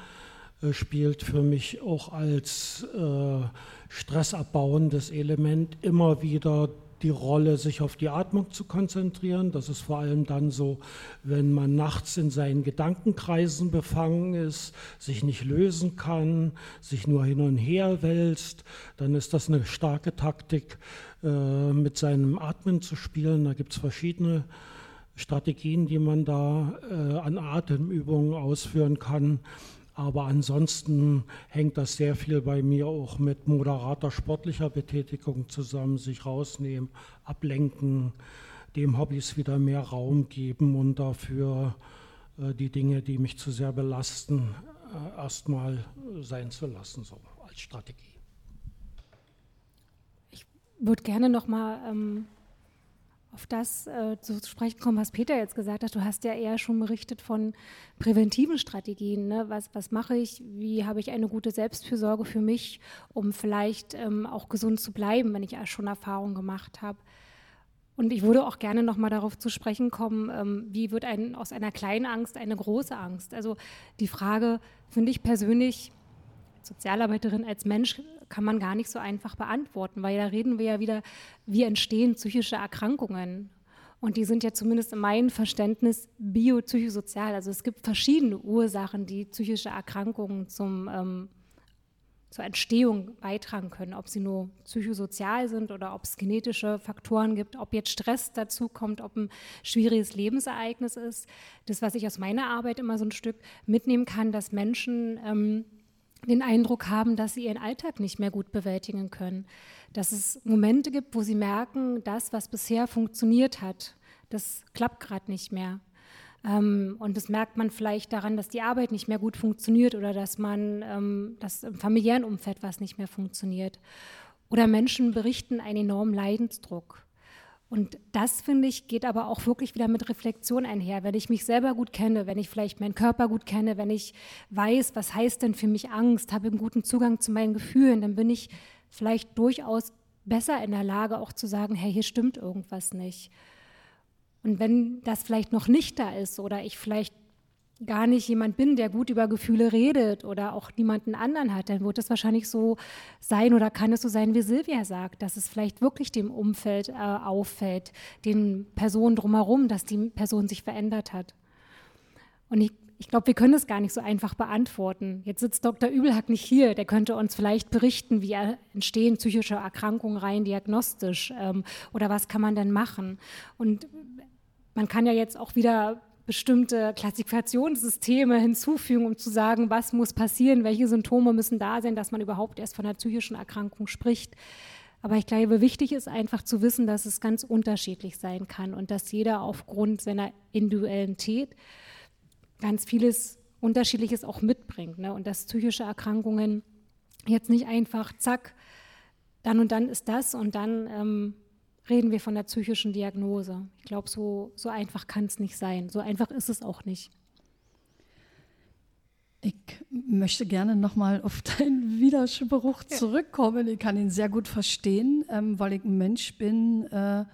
äh, spielt für mich auch als äh, stressabbauendes Element immer wieder die Rolle, sich auf die Atmung zu konzentrieren. Das ist vor allem dann so, wenn man nachts in seinen Gedankenkreisen befangen ist, sich nicht lösen kann, sich nur hin und her wälzt, dann ist das eine starke Taktik, äh, mit seinem Atmen zu spielen. Da gibt es verschiedene Strategien, die man da äh, an Atemübungen ausführen kann. Aber ansonsten hängt das sehr viel bei mir auch mit moderater sportlicher Betätigung zusammen, sich rausnehmen, ablenken, dem Hobbys wieder mehr Raum geben und dafür äh, die Dinge, die mich zu sehr belasten, äh, erstmal sein zu lassen, so als Strategie. Ich würde gerne noch mal ähm, auf das äh, zu sprechen kommen, was Peter jetzt gesagt hat. Du hast ja eher schon berichtet von präventiven Strategien. Ne? Was, was mache ich? Wie habe ich eine gute Selbstfürsorge für mich, um vielleicht ähm, auch gesund zu bleiben, wenn ich schon Erfahrungen gemacht habe? Und ich würde auch gerne noch mal darauf zu sprechen kommen, ähm, wie wird ein, aus einer kleinen Angst eine große Angst? Also die Frage finde ich persönlich Sozialarbeiterin als Mensch kann man gar nicht so einfach beantworten, weil da reden wir ja wieder, wie entstehen psychische Erkrankungen. Und die sind ja zumindest in meinem Verständnis biopsychosozial. Also es gibt verschiedene Ursachen, die psychische Erkrankungen zum, ähm, zur Entstehung beitragen können. Ob sie nur psychosozial sind oder ob es genetische Faktoren gibt, ob jetzt Stress dazu kommt, ob ein schwieriges Lebensereignis ist. Das, was ich aus meiner Arbeit immer so ein Stück mitnehmen kann, dass Menschen ähm, den Eindruck haben, dass sie ihren Alltag nicht mehr gut bewältigen können. Dass es Momente gibt, wo sie merken, das, was bisher funktioniert hat, das klappt gerade nicht mehr. Ähm, und das merkt man vielleicht daran, dass die Arbeit nicht mehr gut funktioniert oder dass man ähm, dass im familiären Umfeld was nicht mehr funktioniert. Oder Menschen berichten einen enormen Leidensdruck. Und das, finde ich, geht aber auch wirklich wieder mit Reflexion einher. Wenn ich mich selber gut kenne, wenn ich vielleicht meinen Körper gut kenne, wenn ich weiß, was heißt denn für mich Angst, habe einen guten Zugang zu meinen Gefühlen, dann bin ich vielleicht durchaus besser in der Lage, auch zu sagen, hey, hier stimmt irgendwas nicht. Und wenn das vielleicht noch nicht da ist oder ich vielleicht gar nicht jemand bin, der gut über Gefühle redet oder auch niemanden anderen hat, dann wird es wahrscheinlich so sein oder kann es so sein, wie Silvia sagt, dass es vielleicht wirklich dem Umfeld äh, auffällt, den Personen drumherum, dass die Person sich verändert hat. Und ich, ich glaube, wir können es gar nicht so einfach beantworten. Jetzt sitzt Dr. Übelhack nicht hier, der könnte uns vielleicht berichten, wie entstehen psychische Erkrankungen rein diagnostisch ähm, oder was kann man denn machen. Und man kann ja jetzt auch wieder bestimmte Klassifikationssysteme hinzufügen, um zu sagen, was muss passieren, welche Symptome müssen da sein, dass man überhaupt erst von einer psychischen Erkrankung spricht. Aber ich glaube, wichtig ist einfach zu wissen, dass es ganz unterschiedlich sein kann und dass jeder aufgrund seiner Individualität ganz vieles Unterschiedliches auch mitbringt. Ne? Und dass psychische Erkrankungen jetzt nicht einfach, zack, dann und dann ist das und dann ähm, reden wir von der psychischen Diagnose. Ich glaube, so, so einfach kann es nicht sein. So einfach ist es auch nicht. Ich möchte gerne nochmal auf deinen Widerspruch zurückkommen. Ich kann ihn sehr gut verstehen, ähm, weil ich ein Mensch bin, äh,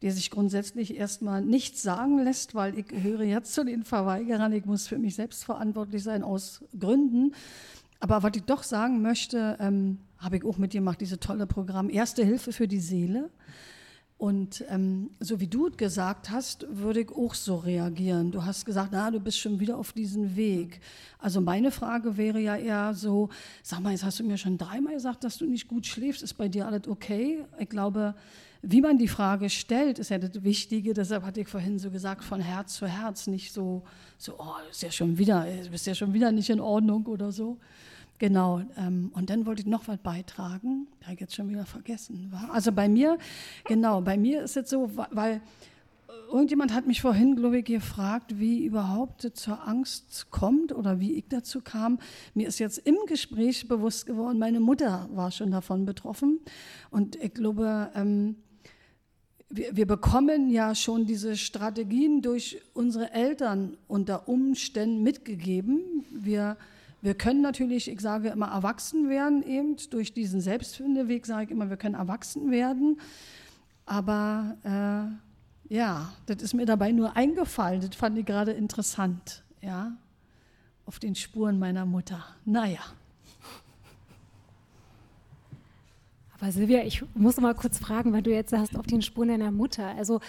der sich grundsätzlich erstmal nichts sagen lässt, weil ich höre jetzt zu den Verweigerern, ich muss für mich selbst verantwortlich sein aus Gründen. Aber was ich doch sagen möchte, ähm, habe ich auch mit dir gemacht, diese tolle Programm Erste Hilfe für die Seele. Und ähm, so wie du gesagt hast, würde ich auch so reagieren. Du hast gesagt, na, du bist schon wieder auf diesem Weg. Also meine Frage wäre ja eher so, sag mal, jetzt hast du mir schon dreimal gesagt, dass du nicht gut schläfst. Ist bei dir alles okay? Ich glaube, wie man die Frage stellt, ist ja das Wichtige. Deshalb hatte ich vorhin so gesagt, von Herz zu Herz, nicht so, so oh, ist ja schon wieder, du bist ja schon wieder nicht in Ordnung oder so. Genau, ähm, und dann wollte ich noch was beitragen. Da ich jetzt schon wieder vergessen. War. Also bei mir, genau, bei mir ist es so, weil irgendjemand hat mich vorhin, glaube ich, gefragt, wie überhaupt zur Angst kommt oder wie ich dazu kam. Mir ist jetzt im Gespräch bewusst geworden, meine Mutter war schon davon betroffen. Und ich glaube, ähm, wir, wir bekommen ja schon diese Strategien durch unsere Eltern unter Umständen mitgegeben. Wir wir können natürlich, ich sage immer, erwachsen werden, eben durch diesen Selbstfindeweg sage ich immer, wir können erwachsen werden. Aber äh, ja, das ist mir dabei nur eingefallen. Das fand ich gerade interessant, ja, auf den Spuren meiner Mutter. Naja. Aber Silvia, ich muss mal kurz fragen, weil du jetzt sagst, auf den Spuren deiner Mutter. Also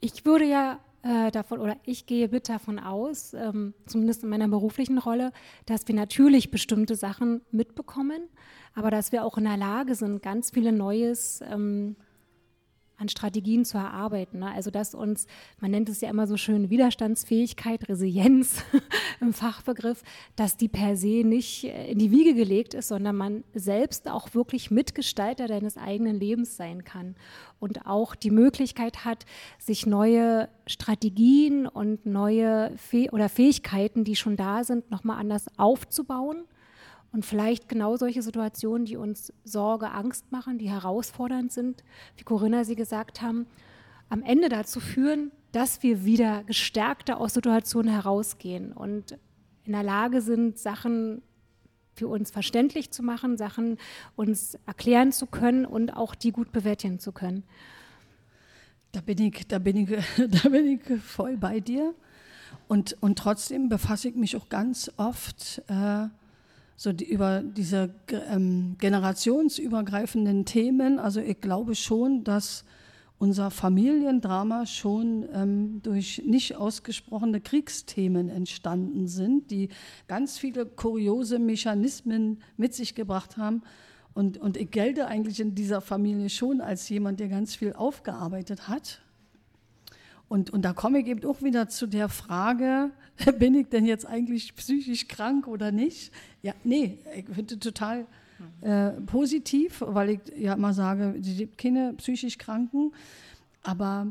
ich würde ja äh, davon, oder ich gehe bitte davon aus, ähm, zumindest in meiner beruflichen Rolle, dass wir natürlich bestimmte Sachen mitbekommen, aber dass wir auch in der Lage sind, ganz viele Neues ähm, an Strategien zu erarbeiten. Ne? Also dass uns, man nennt es ja immer so schön Widerstandsfähigkeit, Resilienz im Fachbegriff, dass die per se nicht äh, in die Wiege gelegt ist, sondern man selbst auch wirklich Mitgestalter deines eigenen Lebens sein kann und auch die Möglichkeit hat, sich neue Strategien und neue Fäh oder Fähigkeiten, die schon da sind, nochmal anders aufzubauen und vielleicht genau solche Situationen, die uns Sorge, Angst machen, die herausfordernd sind, wie Corinna sie gesagt haben, am Ende dazu führen, dass wir wieder gestärkter aus Situationen herausgehen und in der Lage sind, Sachen für uns verständlich zu machen, Sachen uns erklären zu können und auch die gut bewerten zu können. Da bin ich, da bin ich, da bin ich voll bei dir. Und, und trotzdem befasse ich mich auch ganz oft äh, so die, über diese ähm, generationsübergreifenden Themen. Also ich glaube schon, dass unser Familiendrama schon ähm, durch nicht ausgesprochene Kriegsthemen entstanden sind, die ganz viele kuriose Mechanismen mit sich gebracht haben. Und, und ich gelte eigentlich in dieser Familie schon als jemand, der ganz viel aufgearbeitet hat. Und, und da komme ich eben auch wieder zu der Frage, bin ich denn jetzt eigentlich psychisch krank oder nicht? Ja, nee, ich finde total äh, positiv, weil ich ja immer sage, es gibt keine psychisch Kranken. Aber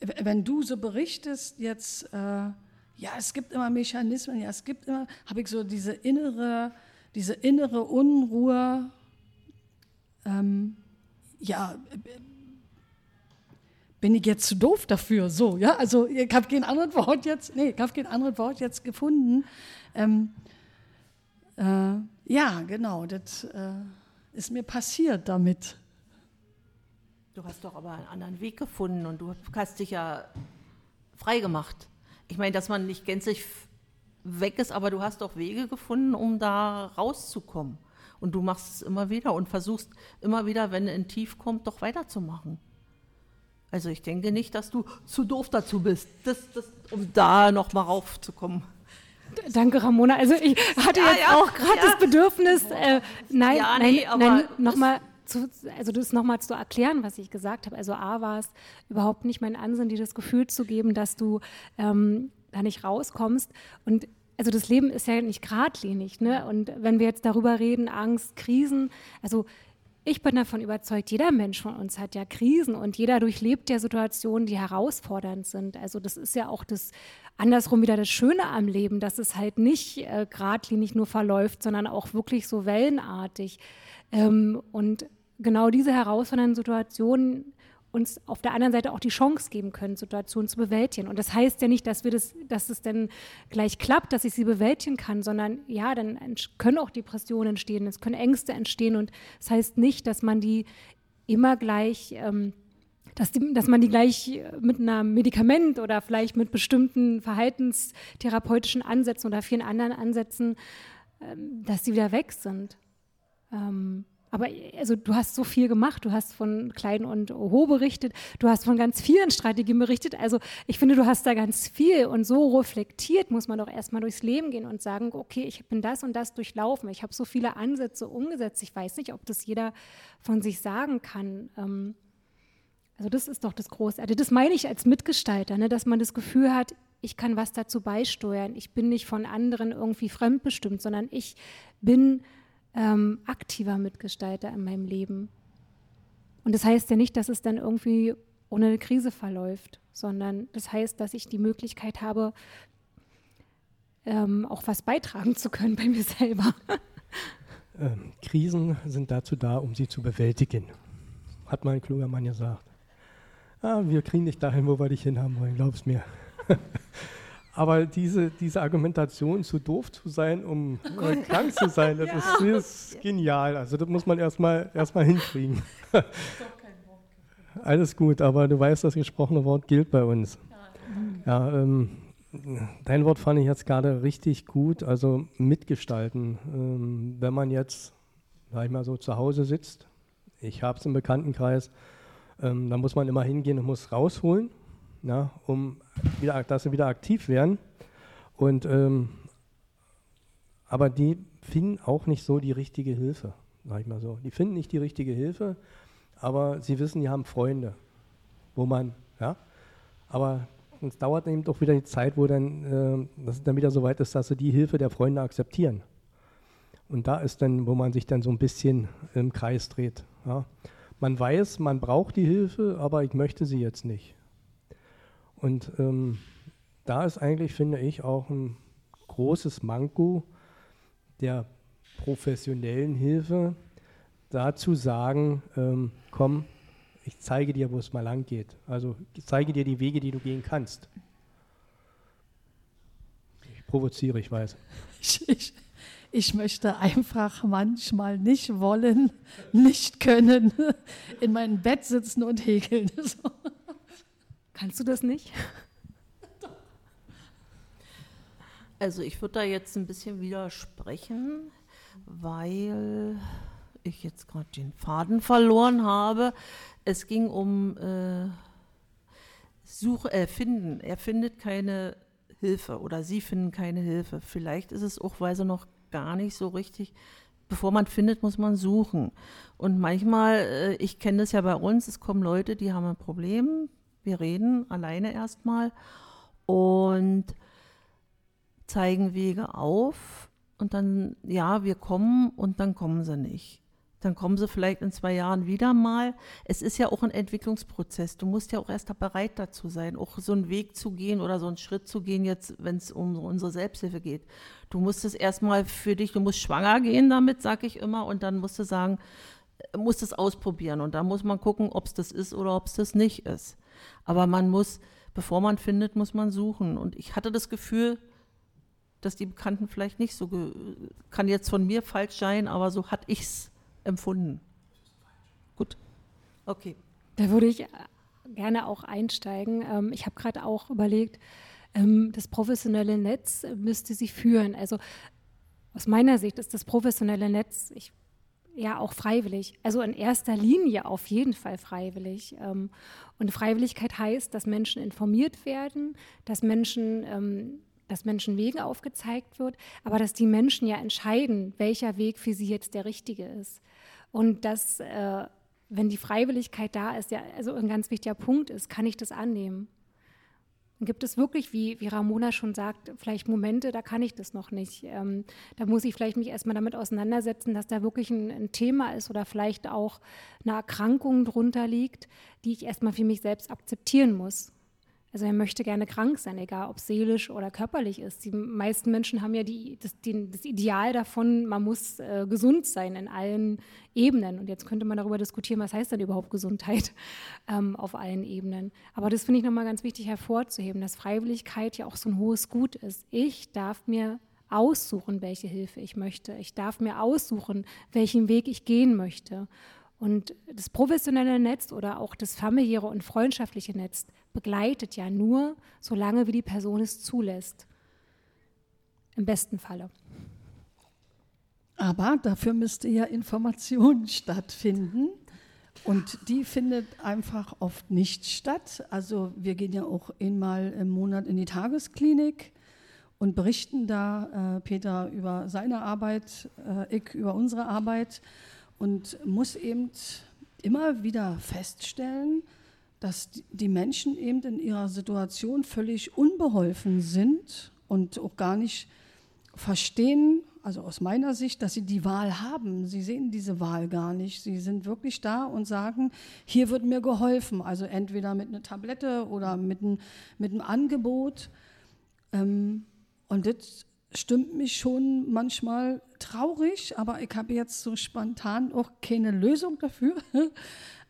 wenn du so berichtest jetzt, äh, ja, es gibt immer Mechanismen, ja, es gibt immer, habe ich so diese innere, diese innere Unruhe, ähm, ja, bin ich jetzt zu doof dafür? So, ja, also ich habe kein anderes Wort jetzt, nee, ich habe kein anderes Wort jetzt gefunden. Ähm, äh, ja, genau, das äh, ist mir passiert damit. Du hast doch aber einen anderen Weg gefunden und du hast dich ja frei gemacht. Ich meine, dass man nicht gänzlich weg ist, aber du hast doch Wege gefunden, um da rauszukommen. Und du machst es immer wieder und versuchst immer wieder, wenn ein Tief kommt, doch weiterzumachen. Also ich denke nicht, dass du zu doof dazu bist, das, das, um da nochmal raufzukommen. Danke, Ramona. Also ich hatte ja, jetzt ja, auch gerade ja. das Bedürfnis, äh, nein, nee, nein, nein nochmal zu, also das nochmal zu erklären, was ich gesagt habe. Also A war es überhaupt nicht mein Ansinnen, dir das Gefühl zu geben, dass du ähm, da nicht rauskommst. Und also das Leben ist ja nicht geradlinig. Ne? Und wenn wir jetzt darüber reden, Angst, Krisen, also ich bin davon überzeugt, jeder Mensch von uns hat ja Krisen und jeder durchlebt ja Situationen, die herausfordernd sind. Also das ist ja auch das andersrum wieder das Schöne am Leben, dass es halt nicht äh, geradlinig nur verläuft, sondern auch wirklich so wellenartig. Ähm, und genau diese herausfordernden Situationen uns auf der anderen Seite auch die Chance geben können, Situationen zu bewältigen. Und das heißt ja nicht, dass wir das, dass es dann gleich klappt, dass ich sie bewältigen kann, sondern ja, dann können auch Depressionen entstehen, es können Ängste entstehen und das heißt nicht, dass man die immer gleich ähm, dass, die, dass man die gleich mit einem Medikament oder vielleicht mit bestimmten verhaltenstherapeutischen Ansätzen oder vielen anderen Ansätzen, ähm, dass sie wieder weg sind. Ähm, Aber also du hast so viel gemacht, du hast von Klein und Ho berichtet, du hast von ganz vielen Strategien berichtet. Also ich finde, du hast da ganz viel und so reflektiert muss man doch erstmal durchs Leben gehen und sagen, okay, ich bin das und das durchlaufen. Ich habe so viele Ansätze umgesetzt. Ich weiß nicht, ob das jeder von sich sagen kann. Ähm, also das ist doch das Großartige. Das meine ich als Mitgestalter, ne, dass man das Gefühl hat, ich kann was dazu beisteuern. Ich bin nicht von anderen irgendwie fremdbestimmt, sondern ich bin ähm, aktiver Mitgestalter in meinem Leben. Und das heißt ja nicht, dass es dann irgendwie ohne eine Krise verläuft, sondern das heißt, dass ich die Möglichkeit habe, ähm, auch was beitragen zu können bei mir selber. ähm, Krisen sind dazu da, um sie zu bewältigen, hat mal ein kluger Mann gesagt. Ah, wir kriegen dich dahin, wo wir dich hinhaben wollen, glaub's mir. Aber diese, diese Argumentation, zu doof zu sein, um äh, krank zu sein, das, ja. ist, ist, genial. Also das muss man erstmal erst mal hinkriegen. Alles gut, aber du weißt, das gesprochene Wort gilt bei uns. Ja, ähm, dein Wort fand ich jetzt gerade richtig gut, also mitgestalten. Ähm, wenn man jetzt, sag ich mal so, zu Hause sitzt, ich habe es im Bekanntenkreis, ähm, dann muss man immer hingehen und muss rausholen na, um wieder, dass sie wieder aktiv werden. Und, ähm, aber die finden auch nicht so die richtige Hilfe, sag ich mal so. Die finden nicht die richtige Hilfe, aber sie wissen, die haben Freunde, wo man, ja, aber es dauert eben doch wieder die Zeit, wo dann, äh, dass es dann wieder so weit ist, dass sie die Hilfe der Freunde akzeptieren. Und da ist dann, wo man sich dann so ein bisschen im Kreis dreht. Ja. Man weiß, man braucht die Hilfe, aber ich möchte sie jetzt nicht. Und ähm, da ist eigentlich, finde ich, auch ein großes Manko der professionellen Hilfe, da zu sagen, ähm, komm, ich zeige dir, wo es mal lang geht. Also ich zeige dir die Wege, die du gehen kannst. Ich provoziere, ich weiß. Ich, ich, ich möchte einfach manchmal nicht wollen, nicht können, in meinem Bett sitzen und häkeln. Kannst du das nicht? Also ich würde da jetzt ein bisschen widersprechen, weil ich jetzt gerade den Faden verloren habe. Es ging um äh, Suche, äh, finden. Er findet keine Hilfe oder sie finden keine Hilfe. Vielleicht ist es auch, weil sie noch gar nicht so richtig, bevor man findet, muss man suchen. Und manchmal, äh, ich kenne das ja bei uns, es kommen Leute, die haben ein Problem, wir reden alleine erstmal und zeigen Wege auf und dann, ja, wir kommen und dann kommen sie nicht. Dann kommen sie vielleicht in zwei Jahren wieder mal. Es ist ja auch ein Entwicklungsprozess. Du musst ja auch erst bereit dazu sein, auch so einen Weg zu gehen oder so einen Schritt zu gehen, jetzt, wenn es um unsere Selbsthilfe geht. Du musst es erstmal für dich, du musst schwanger gehen damit, sag ich immer, und dann musst du sagen, musst es ausprobieren. Und da muss man gucken, ob es das ist oder ob es das nicht ist. Aber man muss, bevor man findet, muss man suchen. Und ich hatte das Gefühl, dass die Bekannten vielleicht nicht so, kann jetzt von mir falsch sein, aber so hatte ich es empfunden. Gut. Okay. Da würde ich gerne auch einsteigen. Ähm, ich habe gerade auch überlegt, ähm, das professionelle Netz müsste sie führen. Also aus meiner Sicht ist das professionelle Netz, ich ja auch freiwillig. Also in erster Linie auf jeden Fall freiwillig. Ähm, und Freiwilligkeit heißt, dass Menschen informiert werden, dass Menschen, ähm, dass Menschen Wege aufgezeigt wird, aber dass die Menschen ja entscheiden, welcher Weg für sie jetzt der richtige ist. Und dass, äh, wenn die Freiwilligkeit da ist, ja also ein ganz wichtiger Punkt ist, kann ich das annehmen. Gibt es wirklich, wie, wie Ramona schon sagt, vielleicht Momente, da kann ich das noch nicht. Ähm, da muss ich vielleicht mich erstmal damit auseinandersetzen, dass da wirklich ein, ein, Thema ist oder vielleicht auch eine Erkrankung drunter liegt, die ich erstmal für mich selbst akzeptieren muss. Also er möchte gerne krank sein, egal ob seelisch oder körperlich ist. Die meisten Menschen haben ja die, das, die, das Ideal davon, man muss äh, gesund sein in allen Ebenen. Und jetzt könnte man darüber diskutieren, was heißt denn überhaupt Gesundheit ähm, auf allen Ebenen. Aber das finde ich nochmal ganz wichtig hervorzuheben, dass Freiwilligkeit ja auch so ein hohes Gut ist. Ich darf mir aussuchen, welche Hilfe ich möchte. Ich darf mir aussuchen, welchen Weg ich gehen möchte. Und das professionelle Netz oder auch das familiäre und freundschaftliche Netz begleitet ja nur, solange wie die Person es zulässt. Im besten Falle. Aber dafür müsste ja Information stattfinden. Und die findet einfach oft nicht statt. Also wir gehen ja auch einmal im Monat in die Tagesklinik und berichten da, äh, Peter, über seine Arbeit, äh, ich über unsere Arbeit und muss eben immer wieder feststellen, dass die Menschen eben in ihrer Situation völlig unbeholfen sind und auch gar nicht verstehen, also aus meiner Sicht, dass sie die Wahl haben. Sie sehen diese Wahl gar nicht. Sie sind wirklich da und sagen, hier wird mir geholfen. Also entweder mit einer Tablette oder mit, ein, mit einem Angebot. Ähm, und das stimmt mich schon manchmal traurig, aber ich habe jetzt so spontan auch keine Lösung dafür.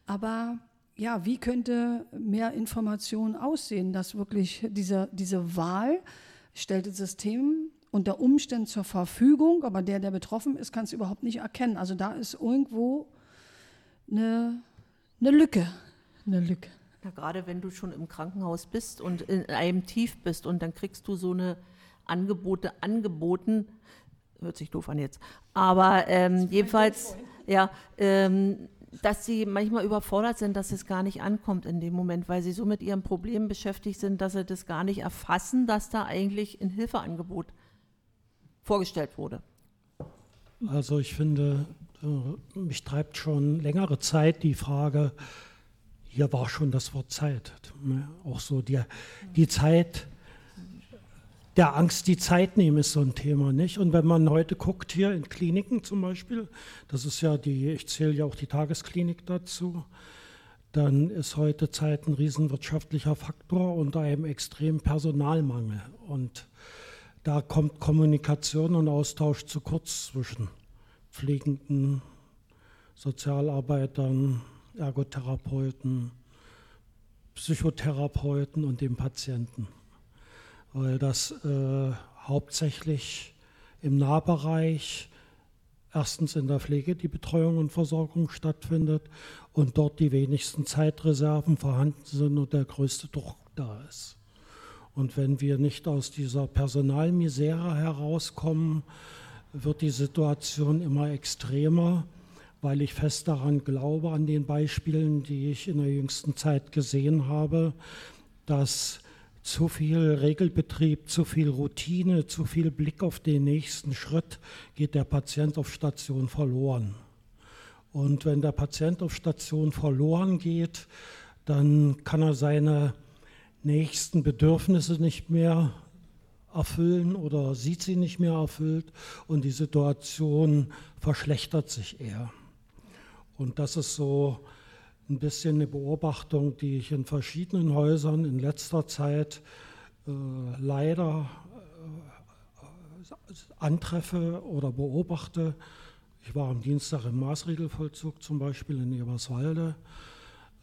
aber ja, wie könnte mehr Information aussehen, dass wirklich diese, diese Wahl stellt das System unter Umständen zur Verfügung, aber der, der betroffen ist, kann es überhaupt nicht erkennen. Also da ist irgendwo eine, eine Lücke. Eine Lücke. Ja, gerade wenn du schon im Krankenhaus bist und in einem Tief bist und dann kriegst du so eine Angebote angeboten, hört sich doof an jetzt, aber ähm, jedenfalls, ja, ähm, dass sie manchmal überfordert sind, dass es gar nicht ankommt in dem Moment, weil sie so mit ihrem Problem beschäftigt sind, dass sie das gar nicht erfassen, dass da eigentlich ein Hilfeangebot vorgestellt wurde. Also ich finde, äh, mich treibt schon längere Zeit die Frage, hier war schon das Wort Zeit. Ne? Auch so die, die Zeit, der Angst, die Zeit nehmen, ist so ein Thema, nicht? Und wenn man heute guckt, hier in Kliniken zum Beispiel, das ist ja die, ich zähle ja auch die Tagesklinik dazu, dann ist heute Zeit ein riesenwirtschaftlicher Faktor unter einem extremen Personalmangel. Und da kommt Kommunikation und Austausch zu kurz zwischen Pflegenden, Sozialarbeitern, Ergotherapeuten, Psychotherapeuten und dem Patienten. Weil das äh, hauptsächlich im Nahbereich erstens in der Pflege die Betreuung und Versorgung stattfindet und dort die wenigsten Zeitreserven vorhanden sind und der größte Druck da ist. Und wenn wir nicht aus dieser Personalmisere herauskommen, wird die Situation immer extremer, weil ich fest daran glaube, an den Beispielen, die ich in der jüngsten Zeit gesehen habe, dass zu viel Regelbetrieb, zu viel Routine, zu viel Blick auf den nächsten Schritt geht der Patient auf Station verloren. Und wenn der Patient auf Station verloren geht, dann kann er seine nächsten Bedürfnisse nicht mehr erfüllen oder sieht sie nicht mehr erfüllt und die Situation verschlechtert sich eher. Und das ist so ein bisschen eine Beobachtung, die ich in verschiedenen Häusern in letzter Zeit äh, leider äh, antreffe oder beobachte. Ich war am Dienstag im Maßregelvollzug zum Beispiel in Eberswalde.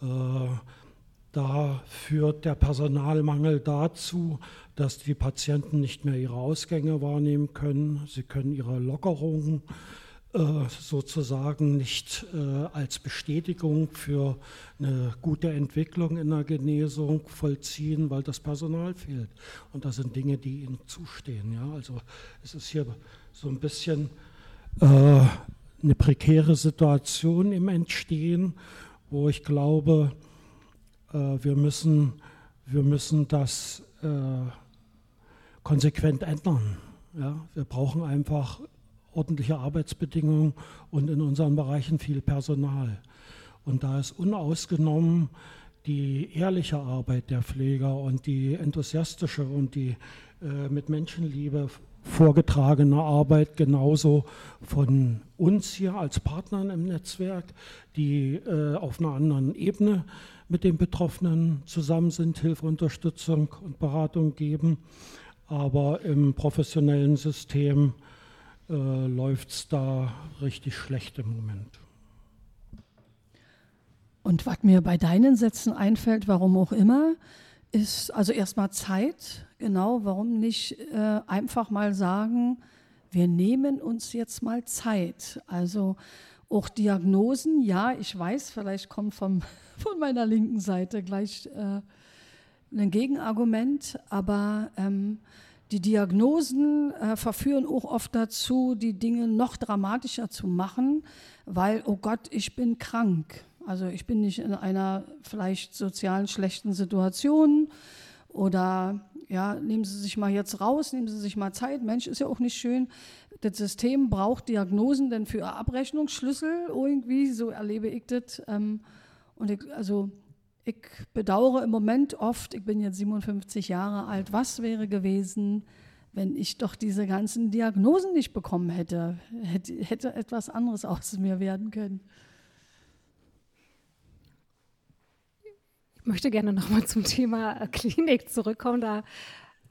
Äh, da führt der Personalmangel dazu, dass die Patienten nicht mehr ihre Ausgänge wahrnehmen können. Sie können ihre Lockerungen äh, sozusagen nicht äh, als Bestätigung für eine gute Entwicklung in der Genesung vollziehen, weil das Personal fehlt. Und das sind Dinge, die ihnen zustehen. Ja? Also es ist hier so ein bisschen äh, eine prekäre Situation im Entstehen, wo ich glaube, äh, wir, müssen, wir müssen das äh, konsequent ändern. Ja? Wir brauchen einfach ordentliche Arbeitsbedingungen und in unseren Bereichen viel Personal. Und da ist unausgenommen die ehrliche Arbeit der Pfleger und die enthusiastische und die äh, mit Menschenliebe vorgetragene Arbeit genauso von uns hier als Partnern im Netzwerk, die äh, auf einer anderen Ebene mit den Betroffenen zusammen sind, Hilfe, Unterstützung und Beratung geben. Aber im professionellen System äh, läuft es da richtig schlecht im Moment. Und was mir bei deinen Sätzen einfällt, warum auch immer, ist also erstmal Zeit. Genau, warum nicht äh, einfach mal sagen, wir nehmen uns jetzt mal Zeit. Also auch Diagnosen, ja, ich weiß, vielleicht kommt vom, von meiner linken Seite gleich äh, ein Gegenargument, aber ähm, die Diagnosen äh, verführen auch oft dazu, die Dinge noch dramatischer zu machen, weil, oh Gott, ich bin krank. Also ich bin nicht in einer vielleicht sozialen schlechten Situation oder ja, nehmen Sie sich mal jetzt raus, nehmen Sie sich mal Zeit. Mensch, ist ja auch nicht schön. Das System braucht Diagnosen denn für Abrechnungsschlüssel irgendwie, so erlebe ich das. Ähm, und ich, also ich bedauere im Moment oft, ich bin jetzt 57 Jahre alt, was wäre gewesen, wenn ich doch diese ganzen Diagnosen nicht bekommen hätte, hätte, hätte etwas anderes aus mir werden können. Ich möchte gerne nochmal zum Thema Klinik zurückkommen. Da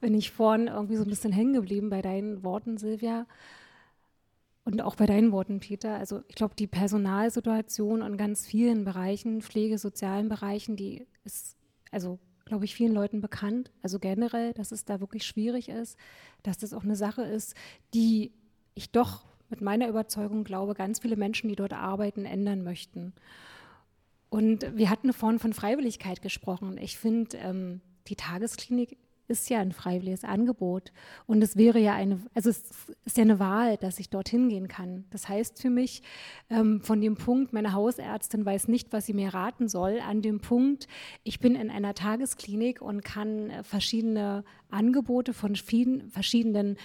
bin ich vorhin irgendwie so ein bisschen hängen geblieben bei deinen Worten, Silvia. Und auch bei deinen Worten, Peter. Also ich glaube, die Personalsituation in ganz vielen Bereichen, Pflege, sozialen Bereichen, die ist, also glaube ich, vielen Leuten bekannt. Also generell, dass es da wirklich schwierig ist, dass das auch eine Sache ist, die ich doch mit meiner Überzeugung glaube, ganz viele Menschen, die dort arbeiten, ändern möchten. Und wir hatten vorhin von Freiwilligkeit gesprochen. Ich finde, ähm, die Tagesklinik ist ja ein freiwilliges Angebot. Und es wäre ja eine, also es ist ja eine Wahl, dass ich dorthin gehen kann. Das heißt für mich, ähm, von dem Punkt, meine Hausärztin weiß nicht, was sie mir raten soll, an dem Punkt, ich bin in einer Tagesklinik und kann äh, verschiedene Angebote von vielen, verschiedenen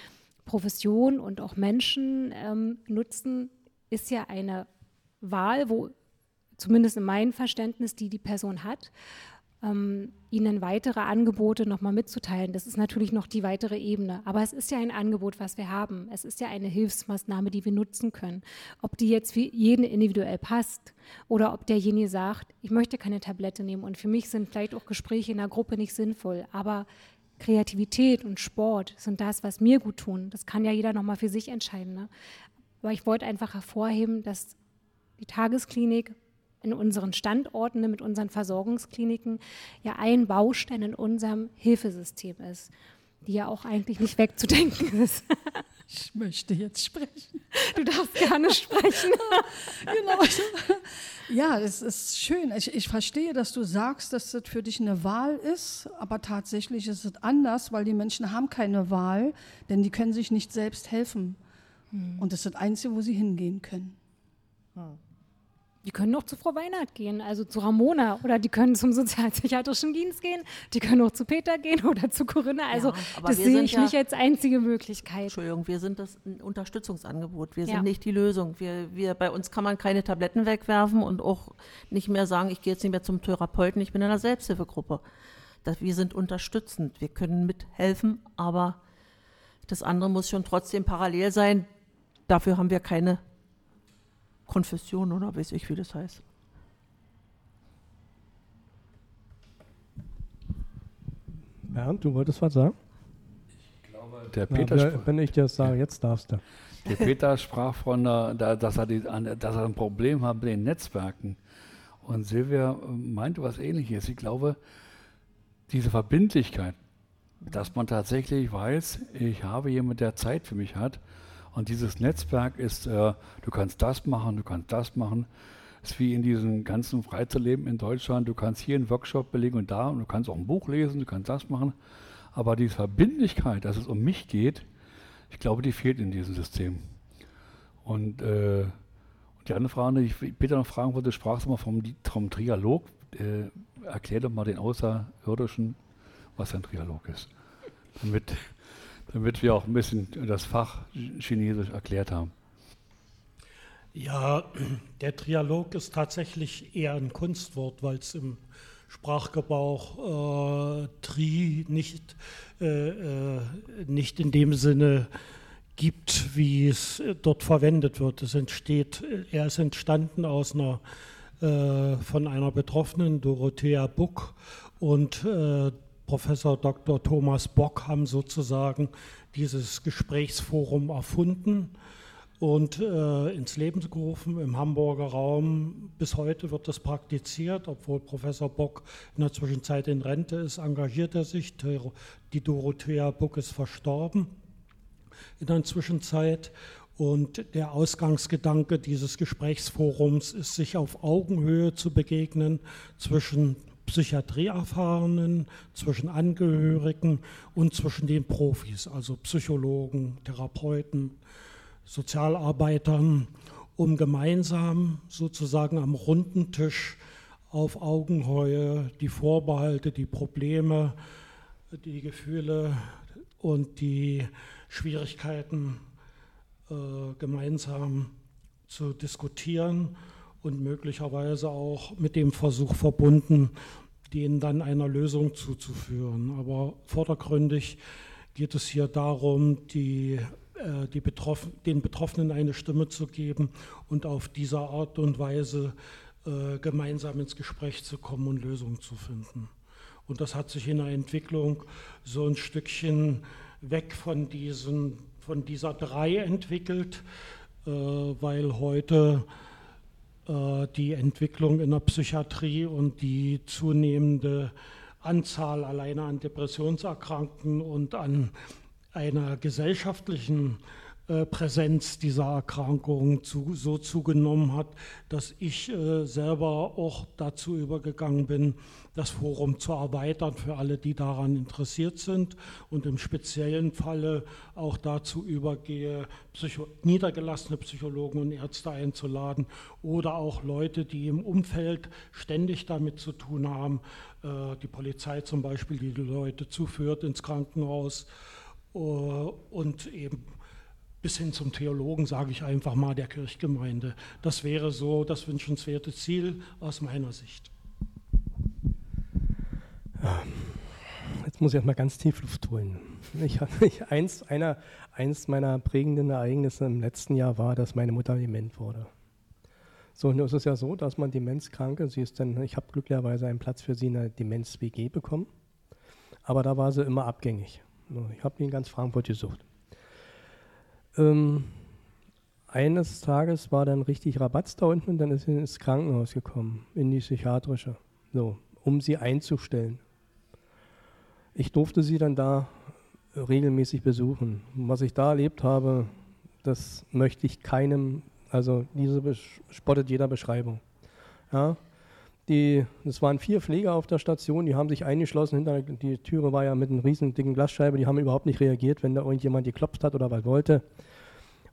Professionen und auch Menschen ähm, nutzen, ist ja eine Wahl, wo zumindest in meinem Verständnis, die die Person hat, ähm, ihnen weitere Angebote nochmal mitzuteilen. Das ist natürlich noch die weitere Ebene. Aber es ist ja ein Angebot, was wir haben. Es ist ja eine Hilfsmaßnahme, die wir nutzen können. Ob die jetzt für jeden individuell passt oder ob derjenige sagt, ich möchte keine Tablette nehmen und für mich sind vielleicht auch Gespräche in der Gruppe nicht sinnvoll. Aber Kreativität und Sport sind das, was mir gut tun. Das kann ja jeder nochmal für sich entscheiden. Ne? Aber ich wollte einfach hervorheben, dass die Tagesklinik in unseren Standorten, mit unseren Versorgungskliniken, ja ein Baustein in unserem Hilfesystem ist, die ja auch eigentlich nicht wegzudenken ist. Ich möchte jetzt sprechen. Du darfst gerne sprechen. genau. Ja, es ist schön. Ich, ich, verstehe, dass du sagst, dass das für dich eine Wahl ist, aber tatsächlich ist es anders, weil die Menschen haben keine Wahl, denn die können sich nicht selbst helfen. Hm. Und das ist das Einzige, wo sie hingehen können. Hm. Die können auch zu Frau Weinert gehen, also zu Ramona oder die können zum sozialpsychiatrischen Dienst gehen, die können auch zu Peter gehen oder zu Corinna. Also ja, das sehe ich ja, nicht als einzige Möglichkeit. Entschuldigung, wir sind das ein Unterstützungsangebot. Wir sind ja. nicht die Lösung. Wir, wir, bei uns kann man keine Tabletten wegwerfen und auch nicht mehr sagen, ich gehe jetzt nicht mehr zum Therapeuten, ich bin in einer Selbsthilfegruppe. Das, wir sind unterstützend, wir können mithelfen, aber das andere muss schon trotzdem parallel sein. Dafür haben wir keine Konfession oder weiß ich, wie das heißt. Bernd, du wolltest was sagen? Ich glaube, der Peter. Ja, wenn ich dir das sage, jetzt darfst du. Der Peter sprach von, dass er, die, dass er ein Problem hat mit den Netzwerken. Und Silvia meinte was Ähnliches. Ich glaube, diese Verbindlichkeit, dass man tatsächlich weiß, ich habe jemanden, der Zeit für mich hat und dieses Netzwerk ist, äh, du kannst das machen, du kannst das machen. Es ist wie in diesem ganzen Freizeitleben in Deutschland. Du kannst hier einen Workshop belegen und da und du kannst auch ein Buch lesen, du kannst das machen. Aber diese Verbindlichkeit, dass es um mich geht, ich glaube, die fehlt in diesem System. Und, äh, und die andere Frage, die ich bitte noch fragen wollte, sprachst du mal vom, vom Trialog. Äh, erklär doch mal den Außerirdischen, was ein Trialog ist. Damit damit wir auch ein bisschen das Fach Chinesisch erklärt haben. Ja, der Trialog ist tatsächlich eher ein Kunstwort, weil es im Sprachgebrauch äh, Tri nicht, äh, äh, nicht in dem Sinne gibt, wie es dort verwendet wird. Es entsteht, er ist entstanden aus einer äh, von einer Betroffenen, Dorothea Buck, und äh, Professor Dr. Thomas Bock haben sozusagen dieses Gesprächsforum erfunden und äh, ins Leben gerufen im Hamburger Raum. Bis heute wird das praktiziert, obwohl Professor Bock in der Zwischenzeit in Rente ist, engagiert er sich. Die Dorothea Bock ist verstorben in der Zwischenzeit. Und der Ausgangsgedanke dieses Gesprächsforums ist, sich auf Augenhöhe zu begegnen zwischen Psychiatrieerfahrenen, zwischen Angehörigen und zwischen den Profis, also Psychologen, Therapeuten, Sozialarbeitern, um gemeinsam sozusagen am runden Tisch auf Augenhöhe die Vorbehalte, die Probleme, die Gefühle und die Schwierigkeiten äh, gemeinsam zu diskutieren und möglicherweise auch mit dem Versuch verbunden, denen dann einer Lösung zuzuführen. Aber vordergründig geht es hier darum, die, äh, die Betroffen, den Betroffenen eine Stimme zu geben und auf diese Art und Weise äh, gemeinsam ins Gespräch zu kommen und Lösungen zu finden. Und das hat sich in der Entwicklung so ein Stückchen weg von, diesen, von dieser Drei entwickelt, äh, weil heute die Entwicklung in der Psychiatrie und die zunehmende Anzahl alleine an Depressionserkrankten und an einer gesellschaftlichen äh, Präsenz dieser Erkrankung zu, so zugenommen hat, dass ich äh, selber auch dazu übergegangen bin, das Forum zu erweitern für alle, die daran interessiert sind und im speziellen Falle auch dazu übergehe, Psycho niedergelassene Psychologen und Ärzte einzuladen oder auch Leute, die im Umfeld ständig damit zu tun haben, äh, die Polizei zum Beispiel, die die Leute zuführt ins Krankenhaus äh, und eben bis hin zum Theologen, sage ich einfach mal, der Kirchgemeinde. Das wäre so das wünschenswerte Ziel aus meiner Sicht. Jetzt muss ich erstmal ganz tief Luft holen. Ich, ich, eins, einer, eins meiner prägenden Ereignisse im letzten Jahr war, dass meine Mutter dement wurde. So, nun ist es ja so, dass man Demenzkranke, sie ist dann, ich habe glücklicherweise einen Platz für sie in der Demenz-WG bekommen, aber da war sie immer abgängig. Ich habe die in ganz Frankfurt gesucht. Ähm, eines Tages war dann richtig Rabatz da unten und dann ist sie ins Krankenhaus gekommen, in die psychiatrische, so, um sie einzustellen. Ich durfte sie dann da regelmäßig besuchen. Was ich da erlebt habe, das möchte ich keinem, also diese spottet jeder Beschreibung. Ja, die, es waren vier Pfleger auf der Station, die haben sich eingeschlossen, hinter die Türe war ja mit einer riesen dicken Glasscheibe, die haben überhaupt nicht reagiert, wenn da irgendjemand geklopft hat oder was wollte.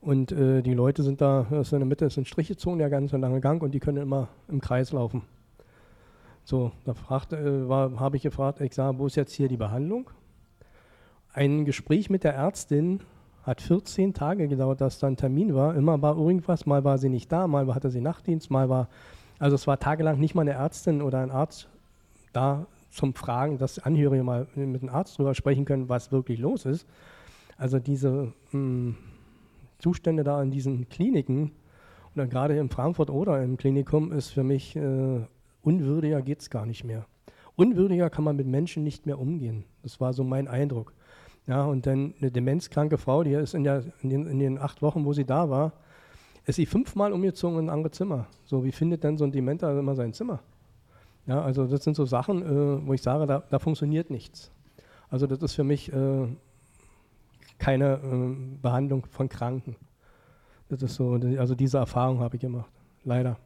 Und äh, die Leute sind da, das in der Mitte ist ein Strichezonen, der ganze lange Gang und die können immer im Kreis laufen. So, da äh, habe ich gefragt, ich sage, wo ist jetzt hier die Behandlung? Ein Gespräch mit der Ärztin hat 14 Tage gedauert, dass da ein Termin war. Immer war irgendwas, mal war sie nicht da, mal hatte sie Nachtdienst, mal war also es war tagelang nicht mal eine Ärztin oder ein Arzt da zum Fragen, dass Angehörige mal mit dem Arzt drüber sprechen können, was wirklich los ist. Also diese mh, hm, Zustände da in diesen Kliniken, oder gerade in Frankfurt oder im Klinikum, ist für mich äh, unwürdiger geht es gar nicht mehr. Unwürdiger kann man mit Menschen nicht mehr umgehen. Das war so mein Eindruck. Ja, und dann eine demenzkranke Frau, die ist in, der, in, den, in den acht Wochen, wo sie da war, ist sie fünfmal umgezogen in ein anderes Zimmer. So, wie findet denn so ein Dementer immer sein Zimmer? Ja, also das sind so Sachen, äh, wo ich sage, da, da, funktioniert nichts. Also das ist für mich äh, keine äh, Behandlung von Kranken. Das ist so, also diese Erfahrung habe ich gemacht. Leider.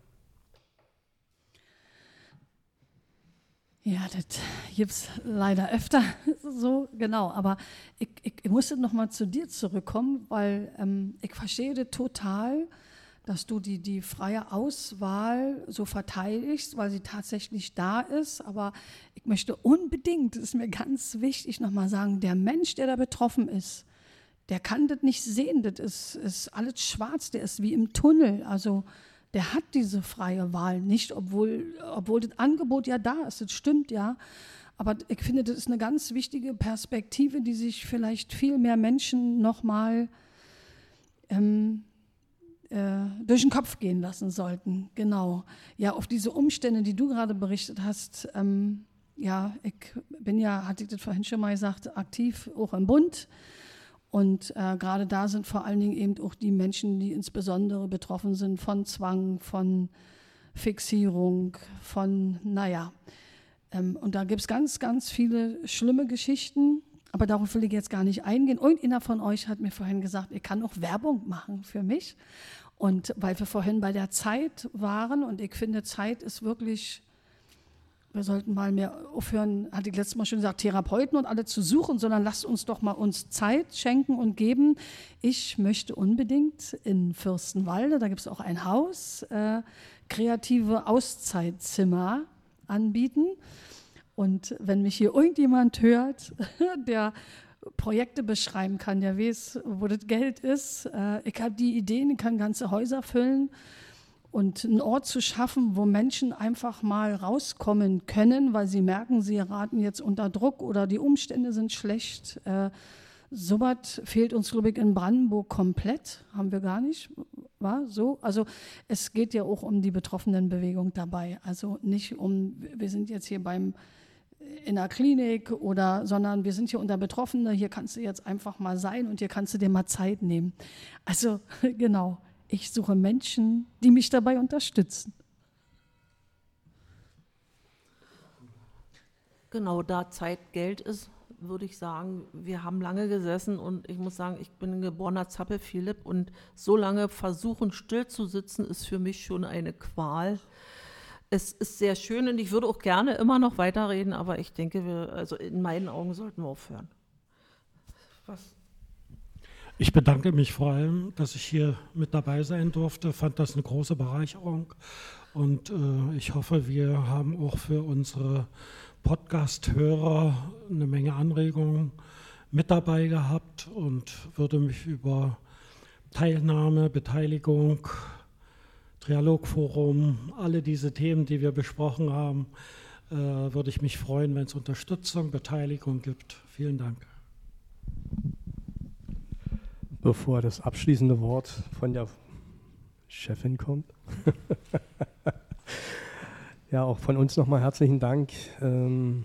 Ja, das gibt es leider öfter so, genau. Aber ich, ich, ich musste nochmal zu dir zurückkommen, weil ähm, ich verstehe das total, dass du die, die freie Auswahl so verteidigst, weil sie tatsächlich da ist. Aber ich möchte unbedingt, das ist mir ganz wichtig, nochmal sagen, der Mensch, der da betroffen ist, der kann das nicht sehen. Das ist, ist alles schwarz, der ist wie im Tunnel. Also der hat diese freie Wahl nicht, obwohl, obwohl das Angebot ja da ist. Das stimmt ja. Aber ich finde, das ist eine ganz wichtige Perspektive, die sich vielleicht viel mehr Menschen nochmal ähm, äh, durch den Kopf gehen lassen sollten. Genau. Ja, auf diese Umstände, die du gerade berichtet hast, ähm, ja, ich bin ja, hatte ich das vorhin schon mal gesagt, aktiv auch im Bund. Und äh, gerade da sind vor allen Dingen eben auch die Menschen, die insbesondere betroffen sind von Zwang, von Fixierung, von, naja. Ähm, und da gibt es ganz, ganz viele schlimme Geschichten. Aber darauf will ich jetzt gar nicht eingehen. Irgendeiner von euch hat mir vorhin gesagt, ich kann auch Werbung machen für mich. Und weil wir vorhin bei der Zeit waren und ich finde, Zeit ist wirklich wir sollten mal mehr aufhören, hatte ich letztes Mal schon gesagt, Therapeuten und alle zu suchen, sondern lasst uns doch mal uns Zeit schenken und geben. Ich möchte unbedingt in Fürstenwalde, da gibt es auch ein Haus, äh, kreative Auszeitzimmer anbieten. Und wenn mich hier irgendjemand hört, der Projekte beschreiben kann, der weiß, wo das Geld ist, äh, ich habe die Ideen, ich kann ganze Häuser füllen und einen Ort zu schaffen, wo Menschen einfach mal rauskommen können, weil sie merken, sie geraten jetzt unter Druck oder die Umstände sind schlecht. Äh, Sowas fehlt uns, glaube ich, in Brandenburg komplett. Haben wir gar nicht. War so? Also es geht ja auch um die Betroffenenbewegung dabei. Also nicht um, wir sind jetzt hier beim in der Klinik oder, sondern wir sind hier unter Betroffene, hier kannst du jetzt einfach mal sein und hier kannst du dir mal Zeit nehmen. Also genau, ich suche Menschen, die mich dabei unterstützen. Genau, da Zeit Geld ist, würde ich sagen, wir haben lange gesessen und ich muss sagen, ich bin ein geborener Zappel Philipp und so lange versuchen still zu sitzen ist für mich schon eine Qual. Es ist sehr schön und ich würde auch gerne immer noch weiterreden, aber ich denke, wir, also in meinen Augen sollten wir aufhören. Was? Ich bedanke mich vor allem, dass ich hier mit dabei sein durfte. Fand das eine große Bereicherung. Und äh, ich hoffe, wir haben auch für unsere Podcast-Hörer eine Menge Anregungen mit dabei gehabt und würde mich über Teilnahme, Beteiligung, Trialogforum, alle diese Themen, die wir besprochen haben, äh, würde ich mich freuen, wenn es Unterstützung, Beteiligung gibt. Vielen Dank bevor das abschließende Wort von der Chefin kommt. ja, auch von uns nochmal herzlichen Dank. Ähm,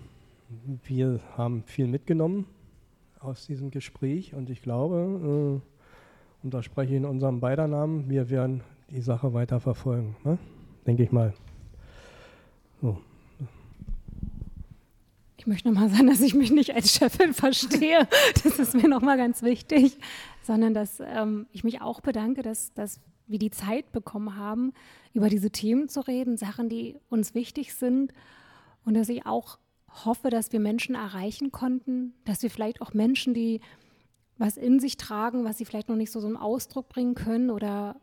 wir haben viel mitgenommen aus diesem Gespräch und ich glaube, äh, und da spreche ich in unserem beider Namen, wir werden die Sache weiter verfolgen, ne? denke ich mal. So. Ich möchte nochmal sagen, dass ich mich nicht als Chefin verstehe. Das ist mir nochmal ganz wichtig sondern dass ähm, ich mich auch bedanke, dass, dass wir die Zeit bekommen haben, über diese Themen zu reden, Sachen, die uns wichtig sind und dass ich auch hoffe, dass wir Menschen erreichen konnten, dass wir vielleicht auch Menschen, die was in sich tragen, was sie vielleicht noch nicht so zum Ausdruck bringen können oder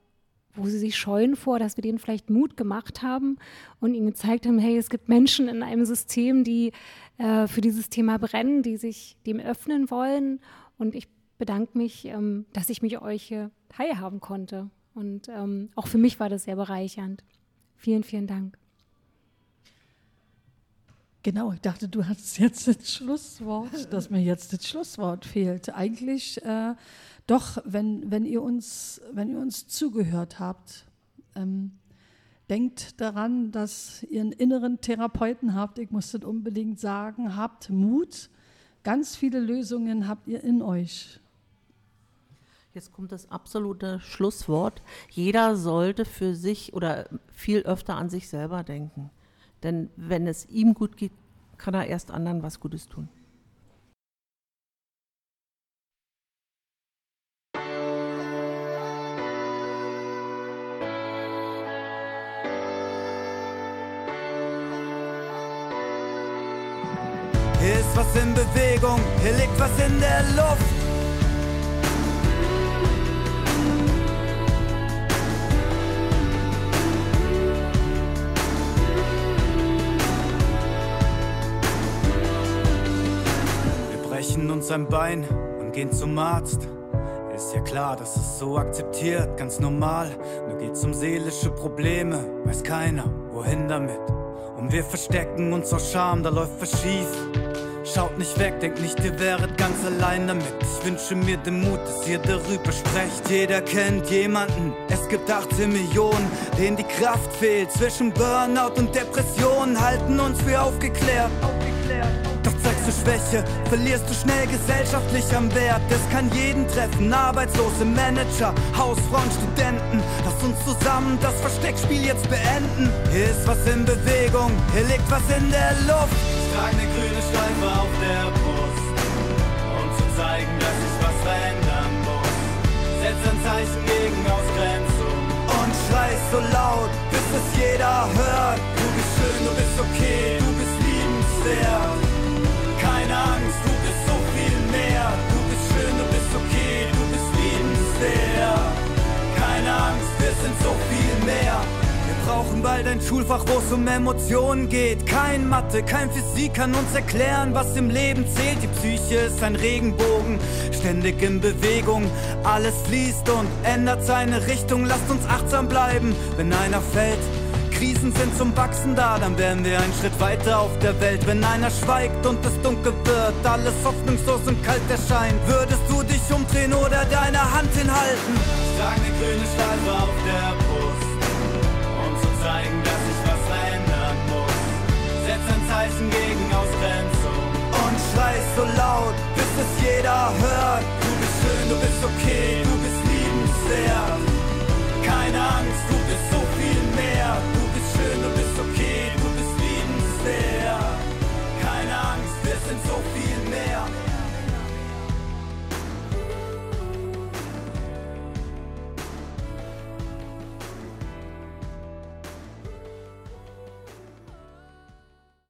wo sie sich scheuen vor, dass wir denen vielleicht Mut gemacht haben und ihnen gezeigt haben, hey, es gibt Menschen in einem System, die äh, für dieses Thema brennen, die sich dem öffnen wollen. Und ich bedanke mich, ähm, dass ich mich euch teilhaben konnte. Und ähm, auch für mich war das sehr bereichernd. Vielen, vielen Dank. Genau, ich dachte, du hast jetzt das Schlusswort, dass mir jetzt das Schlusswort fehlt. Eigentlich äh, doch, wenn, wenn, ihr uns, wenn ihr uns zugehört habt, ähm, denkt daran, dass ihr einen inneren Therapeuten habt. Ich muss das unbedingt sagen. Habt Mut. Ganz viele Lösungen habt ihr in euch. Jetzt kommt das absolute Schlusswort. Jeder sollte für sich oder viel öfter an sich selber denken. Denn wenn es ihm gut geht, kann er erst anderen was Gutes tun. Hier ist was in Bewegung, hier liegt was in der Luft. Brechen uns ein Bein und gehen zum Arzt. Ist ja klar, das ist so akzeptiert, ganz normal. Nur geht's um seelische Probleme, weiß keiner, wohin damit. Und wir verstecken uns aus Scham, da läuft was schief. Schaut nicht weg, denkt nicht, ihr wäret ganz allein damit. Ich wünsche mir den Mut, dass ihr darüber sprecht. Jeder kennt jemanden, es gibt 18 Millionen, denen die Kraft fehlt. Zwischen Burnout und Depressionen halten uns für aufgeklärt. aufgeklärt. Doch du Schwäche, verlierst du schnell gesellschaftlich am Wert. Das kann jeden treffen, Arbeitslose, Manager, Hausfrauen, Studenten. Lass uns zusammen das Versteckspiel jetzt beenden. Hier ist was in Bewegung, hier liegt was in der Luft. Ich trage eine grüne Schleife auf der Brust, um zu zeigen, dass ich was verändern muss. Setz ein Zeichen gegen Ausgrenzung und schrei so laut, bis es jeder hört. Du bist schön, du bist okay, du bist lieb liebenswert. Angst, du bist so viel mehr. Du bist schön, du bist okay, du bist liebenswert. Keine Angst, wir sind so viel mehr brauchen bald ein Schulfach, wo es um Emotionen geht. Kein Mathe, kein Physik kann uns erklären, was im Leben zählt. Die Psyche ist ein Regenbogen, ständig in Bewegung. Alles fließt und ändert seine Richtung. Lasst uns achtsam bleiben, wenn einer fällt. Krisen sind zum Wachsen da, dann wären wir einen Schritt weiter auf der Welt. Wenn einer schweigt und es dunkel wird, alles hoffnungslos und kalt erscheint, würdest du dich umdrehen oder deine Hand hinhalten? Ich trage eine grüne Schleife auf der Brust, um zu zeigen, dass ich was verändern muss. Setz ein Zeichen gegen Ausgrenzung und schrei so laut, bis es jeder hört. Du bist schön, du bist okay, du bist liebenswert. Keine Angst, du